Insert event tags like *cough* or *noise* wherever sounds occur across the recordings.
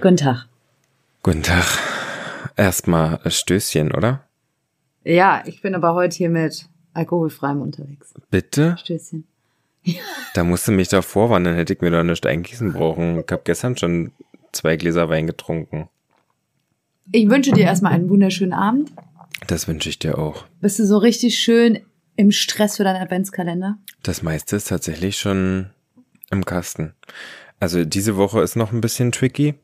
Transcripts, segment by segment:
Guten Tag. Guten Tag. Erstmal Stößchen, oder? Ja, ich bin aber heute hier mit alkoholfreiem unterwegs. Bitte? Stößchen. *laughs* Da musst du mich doch vorwarnen, dann hätte ich mir doch nicht eingießen brauchen. Ich habe gestern schon zwei Gläser Wein getrunken. Ich wünsche dir erstmal einen wunderschönen Abend. Das wünsche ich dir auch. Bist du so richtig schön im Stress für deinen Adventskalender? Das meiste ist tatsächlich schon im Kasten. Also diese Woche ist noch ein bisschen tricky.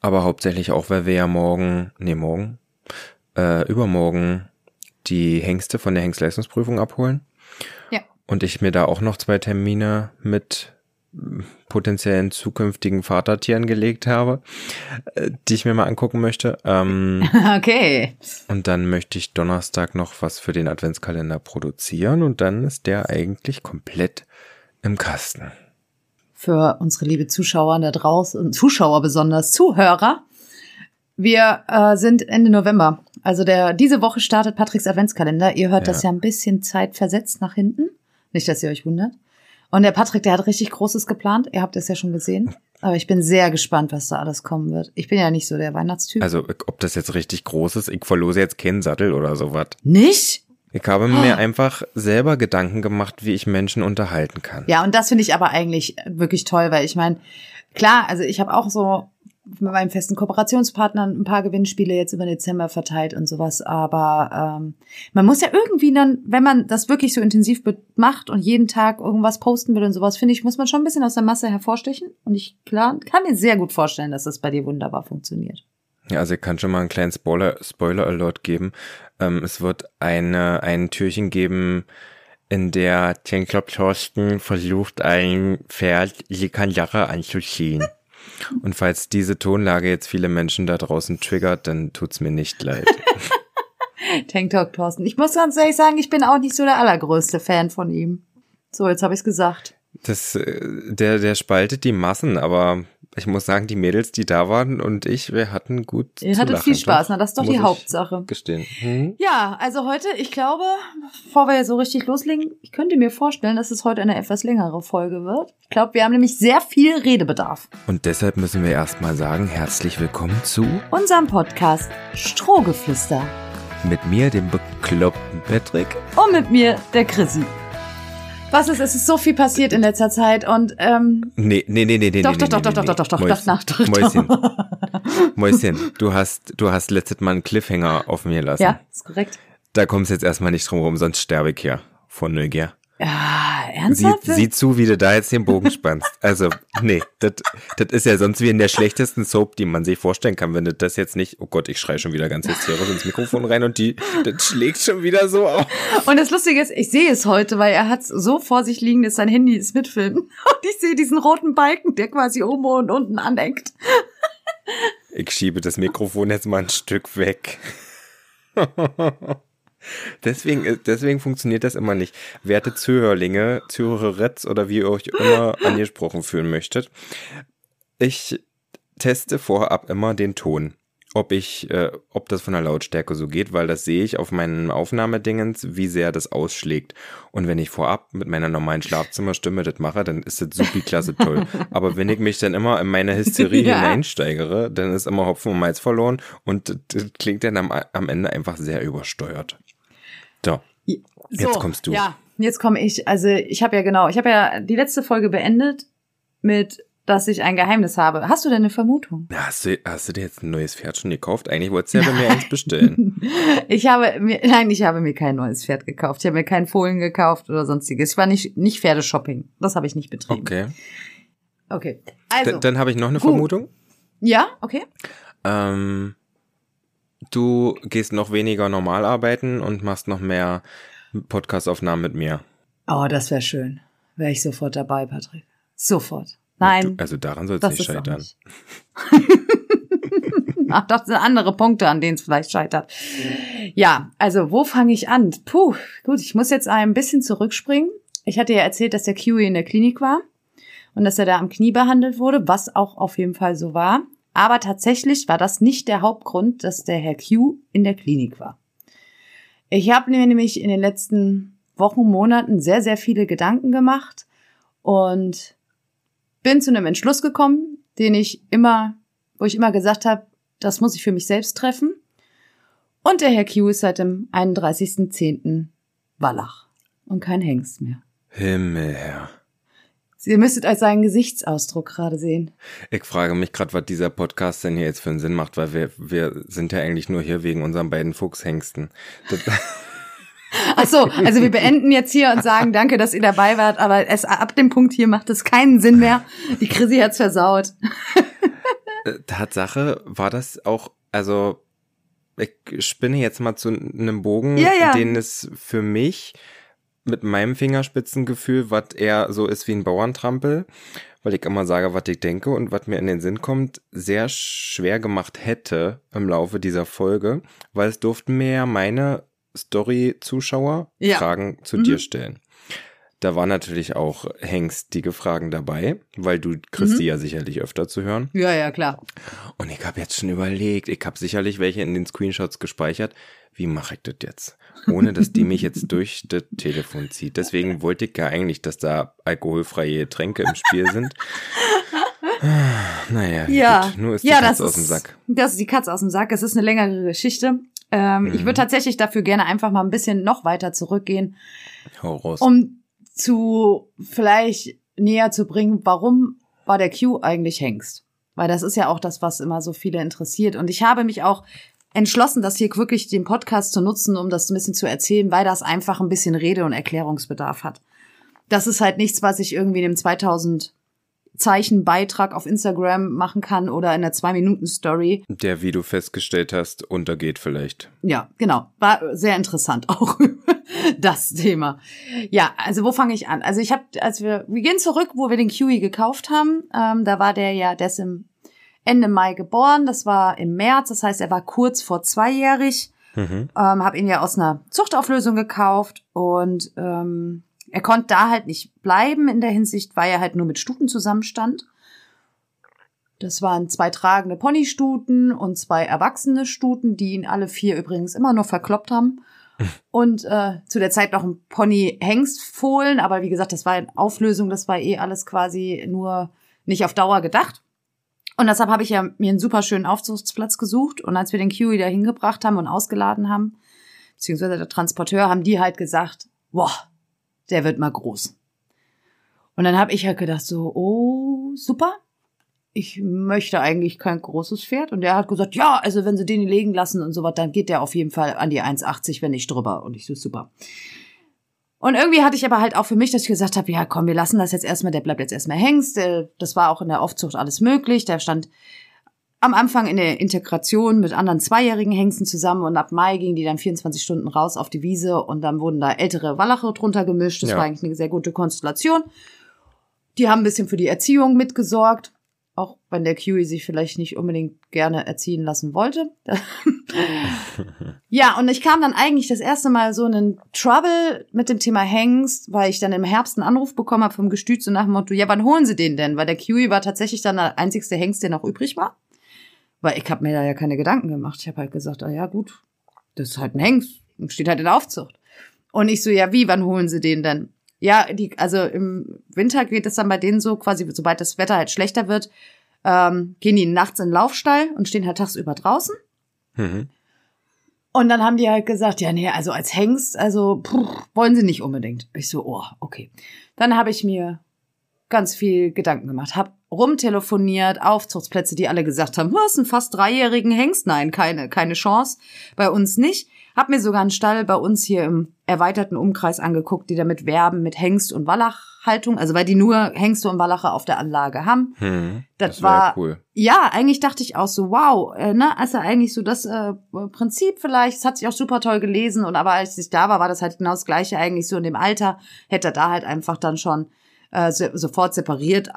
Aber hauptsächlich auch, weil wir ja morgen, nee, morgen, äh, übermorgen die Hengste von der Hengstleistungsprüfung abholen. Ja. Und ich mir da auch noch zwei Termine mit äh, potenziellen zukünftigen Vatertieren gelegt habe, äh, die ich mir mal angucken möchte. Ähm, *laughs* Okay. und dann möchte ich Donnerstag noch was für den Adventskalender produzieren und dann ist der eigentlich komplett im Kasten. Für unsere liebe Zuschauer da draußen, Zuschauer besonders, Zuhörer. Wir äh, sind Ende November. Also der, diese Woche startet Patricks Adventskalender. Ihr hört das Ja. ja ein bisschen zeitversetzt nach hinten. Nicht, dass ihr euch wundert. Und der Patrick, der hat richtig Großes geplant. Ihr habt es ja schon gesehen. Aber ich bin sehr gespannt, was da alles kommen wird. Ich bin ja nicht so der Weihnachtstyp. Also, ob das jetzt richtig groß ist, ich verlose jetzt keinen Sattel oder sowas. nicht? Ich habe mir einfach selber Gedanken gemacht, wie ich Menschen unterhalten kann. Ja, und das finde ich aber eigentlich wirklich toll, weil ich meine, klar, also ich habe auch so mit meinen festen Kooperationspartnern ein paar Gewinnspiele jetzt über Dezember verteilt und sowas, aber ähm, man muss ja irgendwie dann, wenn man das wirklich so intensiv macht und jeden Tag irgendwas posten will und sowas, finde ich, muss man schon ein bisschen aus der Masse hervorstechen und ich klar kann mir sehr gut vorstellen, dass das bei dir wunderbar funktioniert. Ja, also ich kann schon mal einen kleinen Spoiler, Spoiler Alert geben. Ähm, es wird eine, ein Türchen geben, in der Tinkler Thorsten versucht, ein Pferd Likanjara anzuziehen. Und falls diese Tonlage jetzt viele Menschen da draußen triggert, dann tut's mir nicht leid. *laughs* Tank Talk Thorsten. Ich muss ganz ehrlich sagen, ich bin auch nicht so der allergrößte Fan von ihm. So, jetzt habe ich's gesagt. Das, äh, der, der spaltet die Massen, aber ich muss sagen, die Mädels, die da waren und ich, wir hatten gut Ihr hattet lachen, viel Spaß, na, das ist doch die Hauptsache. Gestehen. Hm? Ja, also heute, ich glaube, bevor wir so richtig loslegen, ich könnte mir vorstellen, dass es heute eine etwas längere Folge wird. Ich glaube, wir haben nämlich sehr viel Redebedarf. Und deshalb müssen wir erstmal sagen, herzlich willkommen zu Unserem Podcast Strohgeflüster. mit mir, dem bekloppten Patrick. Und mit mir, der Chrissy. Was ist, es ist so viel passiert in letzter Zeit und ähm, Nee, nee, nee, nee, nee. Doch, nee, doch, nee, doch, nee, doch, nee. doch, doch, doch, Mäuschen, doch, doch, doch, Mäuschen, Mäuschen, du hast, du hast letztes Mal einen Cliffhanger offen gelassen. ja, ist korrekt. Da kommst jetzt erstmal nicht drum rum, sonst sterbe ich hier vor Neugier. Ja, Sieh, ernsthaft? sieh zu, wie du da jetzt den Bogen spannst. Also, nee, das das ist ja sonst wie in der schlechtesten Soap, die man sich vorstellen kann, wenn du das jetzt nicht, oh Gott, ich schreie schon wieder ganz hysterisch ins Mikrofon rein und die, das schlägt schon wieder so auf. Und das Lustige ist, ich sehe es heute, weil er hat so vor sich liegen, dass sein Handy ist mitfilmen. *laughs* Und ich sehe diesen roten Balken, der quasi oben und unten aneckt. Ich schiebe das Mikrofon jetzt mal ein Stück weg. *laughs* deswegen, äh, deswegen funktioniert das immer nicht. Werte Zuhörlinge, Zuhöreretz oder wie ihr euch immer *laughs* angesprochen fühlen möchtet. Ich teste vorab immer den Ton. Ob ich, äh, ob das von der Lautstärke so geht, weil das sehe ich auf meinen Aufnahmedingens, wie sehr das ausschlägt. Und wenn ich vorab mit meiner normalen Schlafzimmerstimme das mache, dann ist das supi klasse toll. *laughs* Aber wenn ich mich dann immer in meine Hysterie *laughs* Ja. hineinsteigere, dann ist immer Hopfen und Malz verloren und das klingt dann am, am Ende einfach sehr übersteuert. So, Jetzt kommst du. Ja, jetzt komme ich. Also ich habe ja genau, ich habe ja die letzte Folge beendet mit, dass ich ein Geheimnis habe. Hast du denn eine Vermutung? Na, hast du, hast du dir jetzt ein neues Pferd schon gekauft? Eigentlich wolltest du ja bei mir eins bestellen. *laughs* Ich habe mir, nein, ich habe mir kein neues Pferd gekauft. Ich habe mir keinen Fohlen gekauft oder sonstiges. Ich war nicht, nicht Pferdeshopping. Das habe ich nicht betrieben. Okay. Okay. D Also, dann habe ich noch eine Gut. Vermutung. ja, okay. Ähm, du gehst noch weniger normal arbeiten und machst noch mehr Podcastaufnahmen mit mir. Oh, das wäre schön. Wäre ich sofort dabei, Patrick. Sofort. Nein. Du, also daran soll es nicht scheitern. nicht. *laughs* Ach, das sind andere Punkte, an denen es vielleicht scheitert. Ja, also wo fange ich an? Puh, gut, ich muss jetzt ein bisschen zurückspringen. Ich hatte ja erzählt, dass der Kiwi in der Klinik war und dass er da am Knie behandelt wurde, was auch auf jeden Fall so war. Aber tatsächlich war das nicht der Hauptgrund, dass der Herr Q in der Klinik war. Ich habe mir nämlich in den letzten Wochen, Monaten sehr, sehr viele Gedanken gemacht und bin zu einem Entschluss gekommen, den ich immer wo ich immer gesagt habe, das muss ich für mich selbst treffen. Und der Herr Q ist seit dem 31.10. Wallach und kein Hengst mehr. Himmel her. Ihr müsstet euch seinen Gesichtsausdruck gerade sehen. Ich frage mich gerade, was dieser Podcast denn hier jetzt für einen Sinn macht, weil wir, wir sind ja eigentlich nur hier wegen unseren beiden Fuchshengsten. Das *laughs* Ach so, also wir beenden jetzt hier und sagen danke, dass ihr dabei wart, aber es, ab dem Punkt hier macht es keinen Sinn mehr. Die Chrissy hat's versaut. Äh, Tatsache war das auch, also ich spinne jetzt mal zu einem Bogen, Ja, ja. den es für mich mit meinem Fingerspitzengefühl, was eher so ist wie ein Bauerntrampel, weil ich immer sage, was ich denke und was mir in den Sinn kommt, sehr schwer gemacht hätte im Laufe dieser Folge, weil es durften mir ja meine Story-Zuschauer Ja. Fragen zu Mhm. dir stellen. Da war natürlich auch hengstige Fragen dabei, weil du kriegst Mhm. die ja sicherlich öfter zu hören. Ja, ja, klar. Und ich habe jetzt schon überlegt, ich habe sicherlich welche in den Screenshots gespeichert. Wie mache ich das jetzt? Ohne dass die mich jetzt *laughs* durch das Telefon zieht. Deswegen wollte ich ja eigentlich, dass da alkoholfreie Getränke im Spiel sind. Naja, Ja, gut, nur ist die ja, Katze aus dem ist, Sack. Das ist die Katze aus dem Sack. Es ist eine längere Geschichte. Ähm, Ich Mhm. würde tatsächlich dafür gerne einfach mal ein bisschen noch weiter zurückgehen, Hau raus. um zu vielleicht näher zu bringen, warum war der Q eigentlich Hengst? Weil das ist ja auch das, was immer so viele interessiert. Und ich habe mich auch entschlossen, das hier wirklich den Podcast zu nutzen, um das ein bisschen zu erzählen, weil das einfach ein bisschen Rede- und Erklärungsbedarf hat. Das ist halt nichts, was ich irgendwie in einem 2000 Zeichen Beitrag auf Instagram machen kann oder in einer zwei Minuten Story. Der, wie du festgestellt hast, untergeht vielleicht. Ja, genau. War sehr interessant *laughs* auch das Thema. Ja, also wo fange ich an? Also ich habe, als wir, wir gehen zurück, wo wir den Kiwi gekauft haben. Ähm, da war der ja, der ist im Ende Mai geboren. Das war im März. Das heißt, er war kurz vor zweijährig. Mhm. Ähm, habe ihn ja aus einer Zuchtauflösung gekauft und ähm, er konnte da halt nicht bleiben in der Hinsicht, weil er halt nur mit Stuten zusammenstand. Das waren zwei tragende Ponystuten und zwei erwachsene Stuten, die ihn alle vier übrigens immer nur verkloppt haben. *laughs* Und äh, zu der Zeit noch ein Pony-Hengstfohlen, aber wie gesagt, das war in Auflösung, das war eh alles quasi nur nicht auf Dauer gedacht. Und deshalb habe ich ja mir einen super schönen Aufzuchtsplatz gesucht. Und als wir den Kiwi da hingebracht haben und ausgeladen haben, beziehungsweise der Transporteur, haben die halt gesagt, boah, der wird mal groß. Und dann habe ich halt gedacht so, oh, super. Ich möchte eigentlich kein großes Pferd. Und der hat gesagt, ja, also wenn sie den legen lassen und so was, dann geht der auf jeden Fall an die 1,80, wenn nicht drüber. Und ich so, super. Und irgendwie hatte ich aber halt auch für mich, dass ich gesagt habe, ja komm, wir lassen das jetzt erstmal, der bleibt jetzt erstmal Hengst. Der- Das war auch in der Aufzucht alles möglich. Der stand am Anfang in der Integration mit anderen zweijährigen Hengsten zusammen und ab Mai gingen die dann 24 Stunden raus auf die Wiese und dann wurden da ältere Wallache drunter gemischt. Das Ja. war eigentlich eine sehr gute Konstellation. Die haben ein bisschen für die Erziehung mitgesorgt, auch wenn der Kiwi sich vielleicht nicht unbedingt gerne erziehen lassen wollte. *laughs* ja, und ich kam dann eigentlich das erste Mal so in einen Trouble mit dem Thema Hengst, weil ich dann im Herbst einen Anruf bekommen habe vom Gestüt so nach dem Motto, ja, wann holen Sie den denn? Weil der Kiwi war tatsächlich dann der einzigste Hengst, der noch übrig war. Weil ich habe mir da ja keine Gedanken gemacht. Ich habe halt gesagt, ah ja gut, das ist halt ein Hengst und steht halt in Aufzucht. Und ich so, ja wie, wann holen Sie den denn? Ja, die, also im Winter geht es dann bei denen so, quasi, sobald das Wetter halt schlechter wird, ähm, gehen die nachts in den Laufstall und stehen halt tagsüber draußen. Mhm. Und dann haben die halt gesagt, ja, nee, also als Hengst, also puh, wollen sie nicht unbedingt. Ich so, oh, okay. Dann habe ich mir ganz viel Gedanken gemacht, hab rumtelefoniert, Aufzuchtsplätze, die alle gesagt haben, was, einen fast dreijährigen Hengst? Nein, keine, keine Chance. Bei uns nicht. Hab mir sogar einen Stall bei uns hier im erweiterten Umkreis angeguckt, die damit werben mit Hengst- und Wallachhaltung, also weil die nur Hengste und Wallache auf der Anlage haben. Mhm. Das, wär war cool. ja, eigentlich dachte ich auch so, wow, äh, ne, also eigentlich so das äh, Prinzip vielleicht, es hat sich auch super toll gelesen und aber als ich da war, war das halt genau das gleiche eigentlich so in dem Alter, hätte er da halt einfach dann schon äh, so, sofort separiert,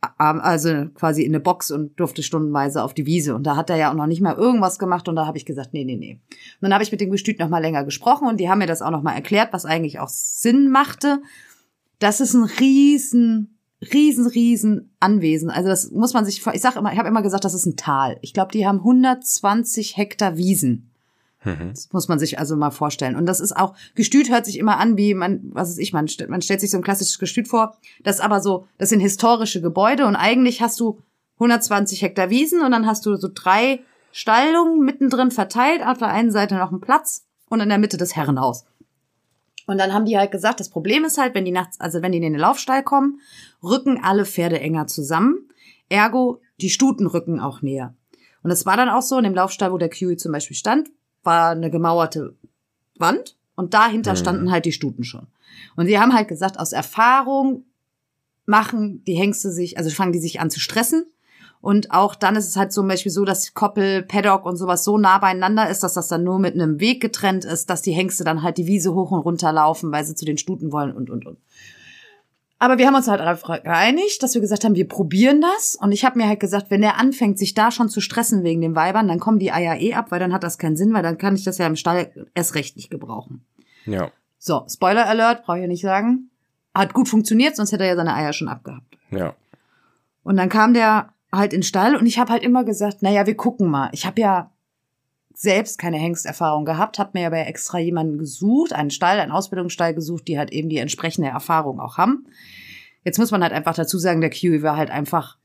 also quasi in eine Box und durfte stundenweise auf die Wiese und da hat er ja auch noch nicht mal irgendwas gemacht und da habe ich gesagt, nee, nee, nee. Und dann habe ich mit dem Gestüt noch mal länger gesprochen und die haben mir das auch noch mal erklärt, was eigentlich auch Sinn machte. Das ist ein riesen riesen, riesen Anwesen. Also das muss man sich, ich sag immer, ich habe immer gesagt, das ist ein Tal. Ich glaube, die haben 120 Hektar Wiesen. Mhm. Das muss man sich also mal vorstellen. Und das ist auch, Gestüt hört sich immer an, wie man, was ist ich, man, man stellt sich so ein klassisches Gestüt vor. Das ist aber so, das sind historische Gebäude und eigentlich hast du 120 Hektar Wiesen und dann hast du so drei Stallungen mittendrin verteilt, auf der einen Seite noch ein Platz und in der Mitte das Herrenhaus. Und dann haben die halt gesagt, das Problem ist halt, wenn die nachts, also wenn die in den Laufstall kommen, rücken alle Pferde enger zusammen. Ergo, die Stuten rücken auch näher. Und es war dann auch so, in dem Laufstall, wo der Kiwi zum Beispiel stand, war eine gemauerte Wand und dahinter mhm. standen halt die Stuten schon. Und die haben halt gesagt, aus Erfahrung machen die Hengste sich, also fangen die sich an zu stressen. Und auch dann ist es halt zum Beispiel so, dass Koppel, Paddock und sowas so nah beieinander ist, dass das dann nur mit einem Weg getrennt ist, dass die Hengste dann halt die Wiese hoch und runter laufen, weil sie zu den Stuten wollen und, und, und. Aber wir haben uns halt einfach geeinigt, dass wir gesagt haben, wir probieren das. Und ich habe mir halt gesagt, wenn der anfängt, sich da schon zu stressen wegen den Weibern, dann kommen die Eier eh ab, weil dann hat das keinen Sinn, weil dann kann ich das ja im Stall erst recht nicht gebrauchen. Ja. So, Spoiler Alert, brauche ich ja nicht sagen. Hat gut funktioniert, sonst hätte er ja seine Eier schon abgehabt. Ja. Und dann kam der halt in den Stall und ich habe halt immer gesagt, naja, wir gucken mal. Ich habe ja selbst keine Hengsterfahrung gehabt, habe mir aber extra jemanden gesucht, einen Stall, einen Ausbildungsstall gesucht, die halt eben die entsprechende Erfahrung auch haben. Jetzt muss man halt einfach dazu sagen, der Kiwi war halt einfach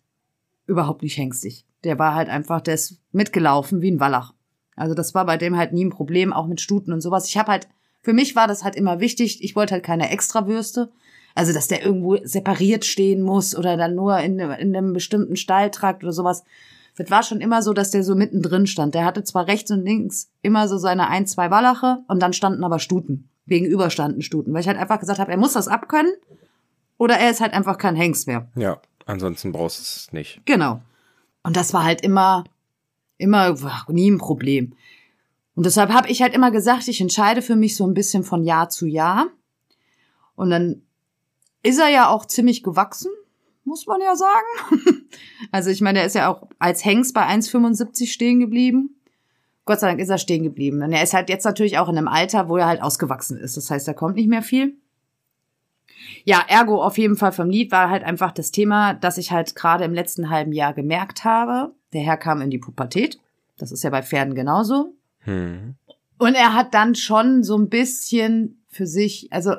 überhaupt nicht hengstig. Der war halt einfach, der ist mitgelaufen wie ein Wallach. Also das war bei dem halt nie ein Problem, auch mit Stuten und sowas. Ich habe halt, für mich war das halt immer wichtig, ich wollte halt keine Extrawürste. Also, dass der irgendwo separiert stehen muss oder dann nur in, in einem bestimmten Stalltrakt oder sowas. Das war schon immer so, dass der so mittendrin stand. Der hatte zwar rechts und links immer so seine ein, zwei Wallache und dann standen aber Stuten. Gegenüber standen Stuten. Weil ich halt einfach gesagt habe, er muss das abkönnen oder er ist halt einfach kein Hengst mehr. Ja, ansonsten brauchst du es nicht. Genau. Und das war halt immer, immer nie ein Problem. Und deshalb habe ich halt immer gesagt, ich entscheide für mich so ein bisschen von Jahr zu Jahr. Und dann ist er ja auch ziemlich gewachsen, muss man ja sagen. *laughs* also ich meine, er ist ja auch als Hengst bei 1,75 stehen geblieben. Gott sei Dank ist er stehen geblieben. Und er ist halt jetzt natürlich auch in einem Alter, wo er halt ausgewachsen ist. Das heißt, da kommt nicht mehr viel. Ja, ergo auf jeden Fall vom Lied war halt einfach das Thema, dass ich halt gerade im letzten halben Jahr gemerkt habe. Der Herr kam in die Pubertät. Das ist ja bei Pferden genauso. Hm. Und er hat dann schon so ein bisschen für sich, also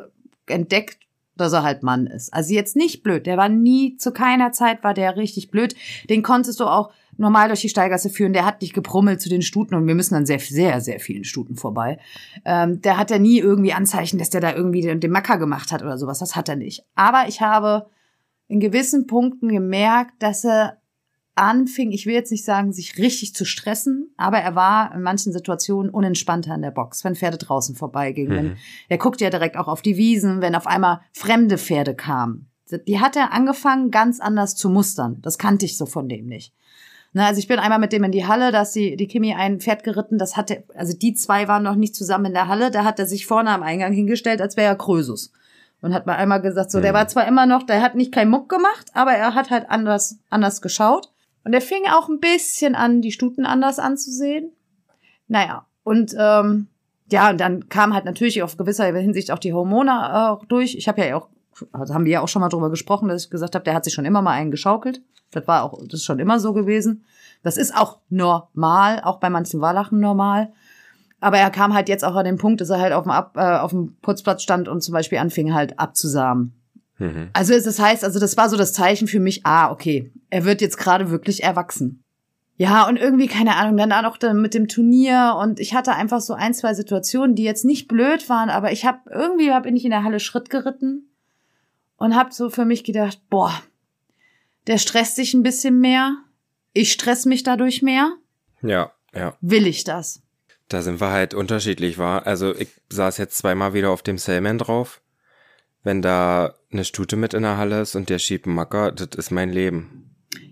entdeckt, dass er halt Mann ist. Also jetzt nicht blöd. Der war nie, zu keiner Zeit war der richtig blöd. Den konntest du auch normal durch die Steigasse führen. Der hat nicht gebrummelt zu den Stuten und wir müssen dann sehr, sehr, sehr vielen Stuten vorbei. Ähm, der hat ja nie irgendwie Anzeichen, dass der da irgendwie den, den Macker gemacht hat oder sowas. Das hat er nicht. Aber ich habe in gewissen Punkten gemerkt, dass er anfing, ich will jetzt nicht sagen, sich richtig zu stressen, aber er war in manchen Situationen unentspannter in der Box, wenn Pferde draußen vorbeigingen. Mhm. Er guckt ja direkt auch auf die Wiesen, wenn auf einmal fremde Pferde kamen. Die hat er angefangen, ganz anders zu mustern. Das kannte ich so von dem nicht. Na, also ich bin einmal mit dem in die Halle, da ist die, die Kimi ein Pferd geritten, das hatte, also die zwei waren noch nicht zusammen in der Halle, da hat er sich vorne am Eingang hingestellt, als wäre er Krösus. Und hat mal einmal gesagt, so, mhm. der war zwar immer noch, der hat nicht kein Muck gemacht, aber er hat halt anders, anders geschaut. Und er fing auch ein bisschen an, die Stuten anders anzusehen. Naja, und ähm, ja, und dann kam halt natürlich auf gewisser Hinsicht auch die Hormone äh, durch. Ich habe ja auch, also haben wir ja auch schon mal drüber gesprochen, dass ich gesagt habe, der hat sich schon immer mal einen geschaukelt. Das war auch, das ist schon immer so gewesen. Das ist auch normal, auch bei manchen Wallachen normal. Aber er kam halt jetzt auch an den Punkt, dass er halt auf dem, Ab, äh, auf dem Putzplatz stand und zum Beispiel anfing halt abzusamen. Mhm. Also das heißt, also das war so das Zeichen für mich, ah, okay, er wird jetzt gerade wirklich erwachsen. Ja, und irgendwie, keine Ahnung, dann auch mit dem Turnier und ich hatte einfach so ein, zwei Situationen, die jetzt nicht blöd waren, aber ich habe irgendwie hab ich in der Halle Schritt geritten und habe so für mich gedacht, boah, der stresst sich ein bisschen mehr, ich stress mich dadurch mehr. Ja, ja. Will ich das? Da sind wir halt unterschiedlich, war. Also ich saß jetzt zweimal wieder auf dem Sailman drauf wenn da eine Stute mit in der Halle ist und der schiebt einen Macker, das ist mein Leben.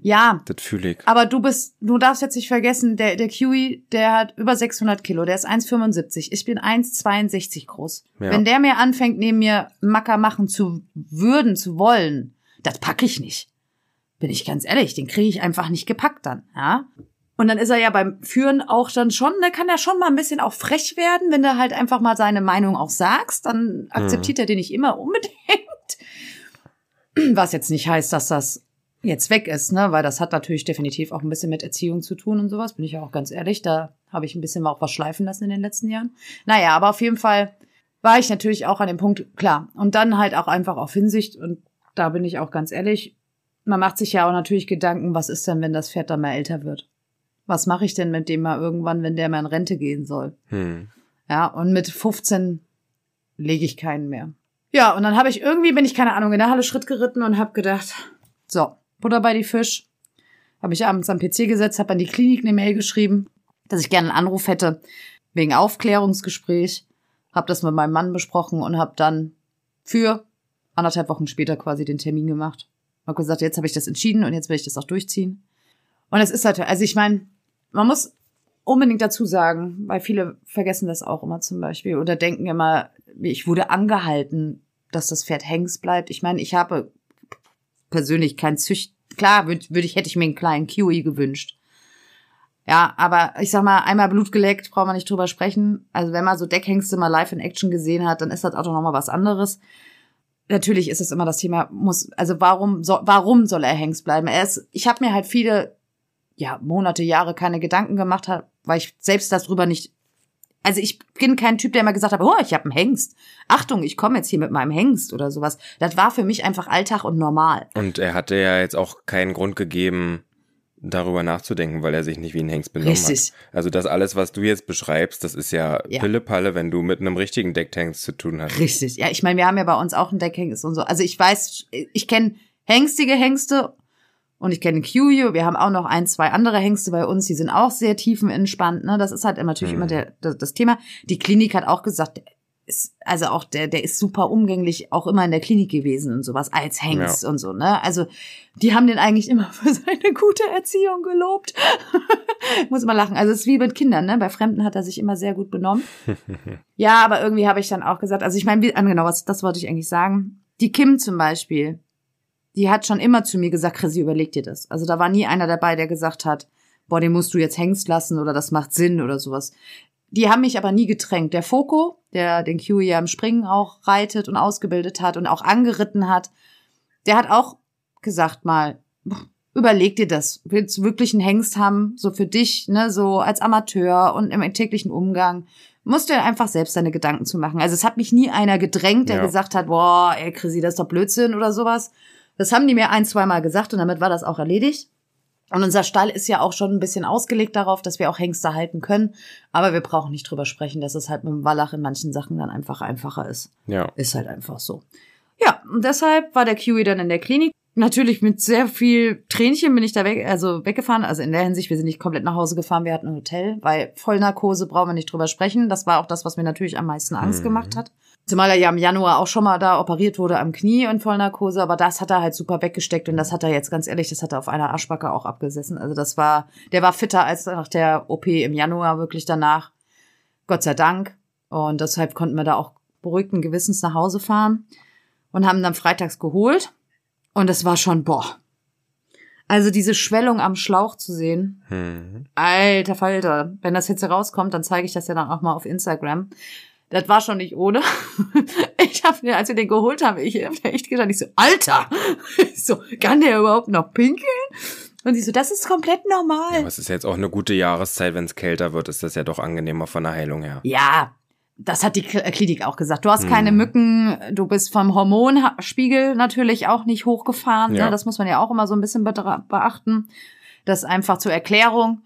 Ja. Das fühle ich. Aber du bist, du darfst jetzt nicht vergessen, der, der Kiwi, der hat über 600 Kilo, der ist 1,75. Ich bin 1,62 groß. Ja. Wenn der mir anfängt, neben mir Macker machen zu würden, zu wollen, das packe ich nicht. Bin ich ganz ehrlich, den kriege ich einfach nicht gepackt dann, ja. Und dann ist er ja beim Führen auch dann schon, da kann er schon mal ein bisschen auch frech werden, wenn du halt einfach mal seine Meinung auch sagst, dann akzeptiert mhm. er den nicht immer unbedingt. *clears throat* Was jetzt nicht heißt, dass das jetzt weg ist, ne, weil das hat natürlich definitiv auch ein bisschen mit Erziehung zu tun und sowas, bin ich ja auch ganz ehrlich, da habe ich ein bisschen auch was schleifen lassen in den letzten Jahren. Naja, aber auf jeden Fall war ich natürlich auch an dem Punkt, klar. Und dann halt auch einfach auf Hinsicht, und da bin ich auch ganz ehrlich, man macht sich ja auch natürlich Gedanken, was ist denn, wenn das Pferd dann mal älter wird? Was mache ich denn mit dem mal irgendwann, wenn der mal in Rente gehen soll? Hm. Ja, und mit 15 lege ich keinen mehr. Ja, und dann habe ich irgendwie, bin ich keine Ahnung, in der Halle Schritt geritten und habe gedacht, so, Butter bei die Fisch. Habe ich abends am PC gesetzt, habe an die Klinik eine Mail geschrieben, dass ich gerne einen Anruf hätte wegen Aufklärungsgespräch. Habe das mit meinem Mann besprochen und habe dann für anderthalb Wochen später quasi den Termin gemacht. Habe gesagt, jetzt habe ich das entschieden und jetzt will ich das auch durchziehen. Und es ist halt, also ich meine, man muss unbedingt dazu sagen, weil viele vergessen das auch immer zum Beispiel oder denken immer, ich wurde angehalten, dass das Pferd Hengst bleibt. Ich meine, ich habe persönlich kein Zücht, klar, würde würd ich, hätte ich mir einen kleinen Kiwi gewünscht. Ja, aber ich sag mal, einmal Blut geleckt, braucht man nicht drüber sprechen. Also wenn man so Deckhengste mal live in Action gesehen hat, dann ist das auch noch mal was anderes. Natürlich ist es immer das Thema, muss, also warum, so, warum soll er Hengst bleiben? Er ist, ich habe mir halt viele, ja, Monate, Jahre keine Gedanken gemacht, weil ich selbst darüber nicht also ich bin kein Typ, der immer gesagt hat, oh, ich habe einen Hengst. Achtung, ich komme jetzt hier mit meinem Hengst oder sowas. Das war für mich einfach Alltag und normal. Und er hatte ja jetzt auch keinen Grund gegeben, darüber nachzudenken, weil er sich nicht wie ein Hengst benommen Richtig. hat. Also das alles, was du jetzt beschreibst, das ist ja, Ja. Pille-Palle, wenn du mit einem richtigen Deckhengst zu tun hast. Richtig. Ja, ich meine, wir haben ja bei uns auch einen Deckhengst und so. Also ich weiß, ich kenne hengstige Hengste und ich kenne Kiwi. Wir haben auch noch ein, zwei andere Hengste bei uns, die sind auch sehr tiefenentspannt. Ne? Das ist halt natürlich Mhm. immer der, das, das Thema. Die Klinik hat auch gesagt, der ist, also auch der, der ist super umgänglich, auch immer in der Klinik gewesen und sowas, als Hengst und so, ne? Also, die haben den eigentlich immer *laughs* für seine gute Erziehung gelobt. *laughs* Muss immer lachen. Also, es ist wie mit Kindern, ne? Bei Fremden hat er sich immer sehr gut benommen. *laughs* Ja, aber irgendwie habe ich dann auch gesagt, also ich meine, genau, was, das wollte ich eigentlich sagen. Die Kim zum Beispiel, die hat schon immer zu mir gesagt, Chrissy, überleg dir das. Also da war nie einer dabei, der gesagt hat, boah, den musst du jetzt Hengst lassen oder das macht Sinn oder sowas. Die haben mich aber nie gedrängt. Der Foko, der den Kiwi ja im Springen auch reitet und ausgebildet hat und auch angeritten hat, der hat auch gesagt mal, überleg dir das. Willst du wirklich einen Hengst haben, so für dich, ne, so als Amateur und im täglichen Umgang? Musst du einfach selbst deine Gedanken zu machen. Also es hat mich nie einer gedrängt, der Ja. gesagt hat, boah, ey, Chrissy, das ist doch Blödsinn oder sowas. Das haben die mir ein, zweimal gesagt und damit war das auch erledigt. Und unser Stall ist ja auch schon ein bisschen ausgelegt darauf, dass wir auch Hengste halten können. Aber wir brauchen nicht drüber sprechen, dass es halt mit dem Wallach in manchen Sachen dann einfach einfacher ist. Ja. Ist halt einfach so. Ja, und deshalb war der Kiwi dann in der Klinik. Natürlich mit sehr viel Tränchen bin ich da weg, also weggefahren. Also in der Hinsicht, wir sind nicht komplett nach Hause gefahren, wir hatten ein Hotel, weil Vollnarkose brauchen wir nicht drüber sprechen. Das war auch das, was mir natürlich am meisten Angst Mhm. gemacht hat. Zumal er ja im Januar auch schon mal da operiert wurde am Knie in Vollnarkose, aber das hat er halt super weggesteckt und das hat er jetzt ganz ehrlich, das hat er auf einer Arschbacke auch abgesessen. Also das war, der war fitter als nach der OP im Januar wirklich danach. Gott sei Dank. Und deshalb konnten wir da auch beruhigten Gewissens nach Hause fahren und haben dann freitags geholt. Und es war schon, boah. Also diese Schwellung am Schlauch zu sehen, Hm. alter Falter. Wenn das jetzt rauskommt, dann zeige ich das ja dann auch mal auf Instagram. Das war schon nicht ohne. *laughs* Ich habe, als wir den geholt haben, ich hab echt gedacht, ich so, Alter! *laughs* Ich so, kann der überhaupt noch pinkeln? Und ich so, das ist komplett normal. Aber es ist jetzt auch eine gute Jahreszeit, wenn es kälter wird, ist das ja doch angenehmer von der Heilung her. Ja, das hat die K- Klinik auch gesagt. Du hast keine Hm. Mücken, du bist vom Hormonspiegel natürlich auch nicht hochgefahren. Ja. Ne? Das muss man ja auch immer so ein bisschen beachten. Das einfach zur Erklärung.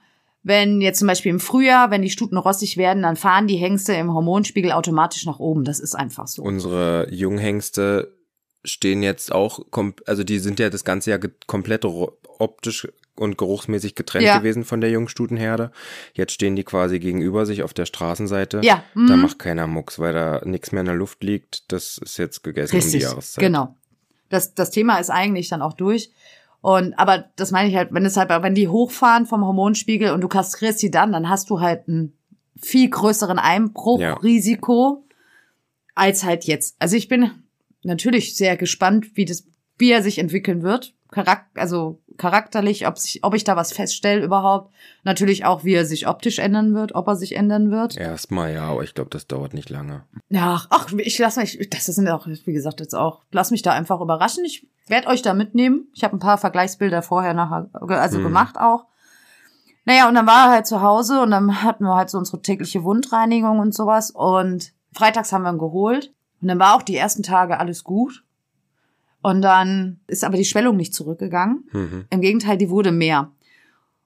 Wenn jetzt zum Beispiel im Frühjahr, wenn die Stuten rostig werden, dann fahren die Hengste im Hormonspiegel automatisch nach oben. Das ist einfach so. Unsere Junghengste stehen jetzt auch, also die sind ja das ganze Jahr komplett optisch und geruchsmäßig getrennt Ja. gewesen von der Jungstutenherde. Jetzt stehen die quasi gegenüber sich auf der Straßenseite. ja, Da mhm. macht keiner Mucks, weil da nichts mehr in der Luft liegt. Das ist jetzt gegessen um die Richtig, Jahreszeit. genau. Das, das Thema ist eigentlich dann auch durch. Und aber das meine ich halt, wenn es halt, wenn die hochfahren vom Hormonspiegel und du kastrierst sie dann, dann hast du halt einen viel größeren Einbruchrisiko als halt jetzt. Also ich bin natürlich sehr gespannt, wie das, wie er sich entwickeln wird. Charakter, also charakterlich, ob sich, ob ich da was feststelle überhaupt. Natürlich auch, wie er sich optisch ändern wird, ob er sich ändern wird. Erstmal ja, aber ich glaube, das dauert nicht lange. Ja, ach, ich lasse mich, das sind auch, wie gesagt, jetzt auch, lass mich da einfach überraschen. Ich werde euch da mitnehmen. Ich habe ein paar Vergleichsbilder vorher nachher, also Mhm. gemacht auch. Naja, und dann war er halt zu Hause und dann hatten wir halt so unsere tägliche Wundreinigung und sowas. Und freitags haben wir ihn geholt. Und dann war auch die ersten Tage alles gut. Und dann ist aber die Schwellung nicht zurückgegangen. Mhm. Im Gegenteil, die wurde mehr.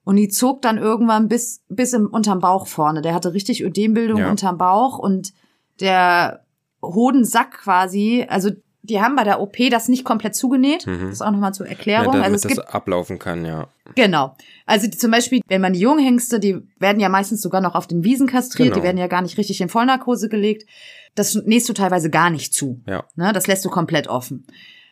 Und die zog dann irgendwann bis, bis im, unterm Bauch vorne. Der hatte richtig Ödembildung Ja. unterm Bauch und der Hodensack quasi, also die haben bei der OP das nicht komplett zugenäht. Mhm. Das ist auch nochmal zur Ja, Erklärung. damit also es das gibt ablaufen kann, ja. Genau. Also die, zum Beispiel, wenn man die Junghengste, die werden ja meistens sogar noch auf den Wiesen kastriert, Genau. die werden ja gar nicht richtig in Vollnarkose gelegt. Das nähst du teilweise gar nicht zu. Ja. Ne? Das lässt du komplett offen.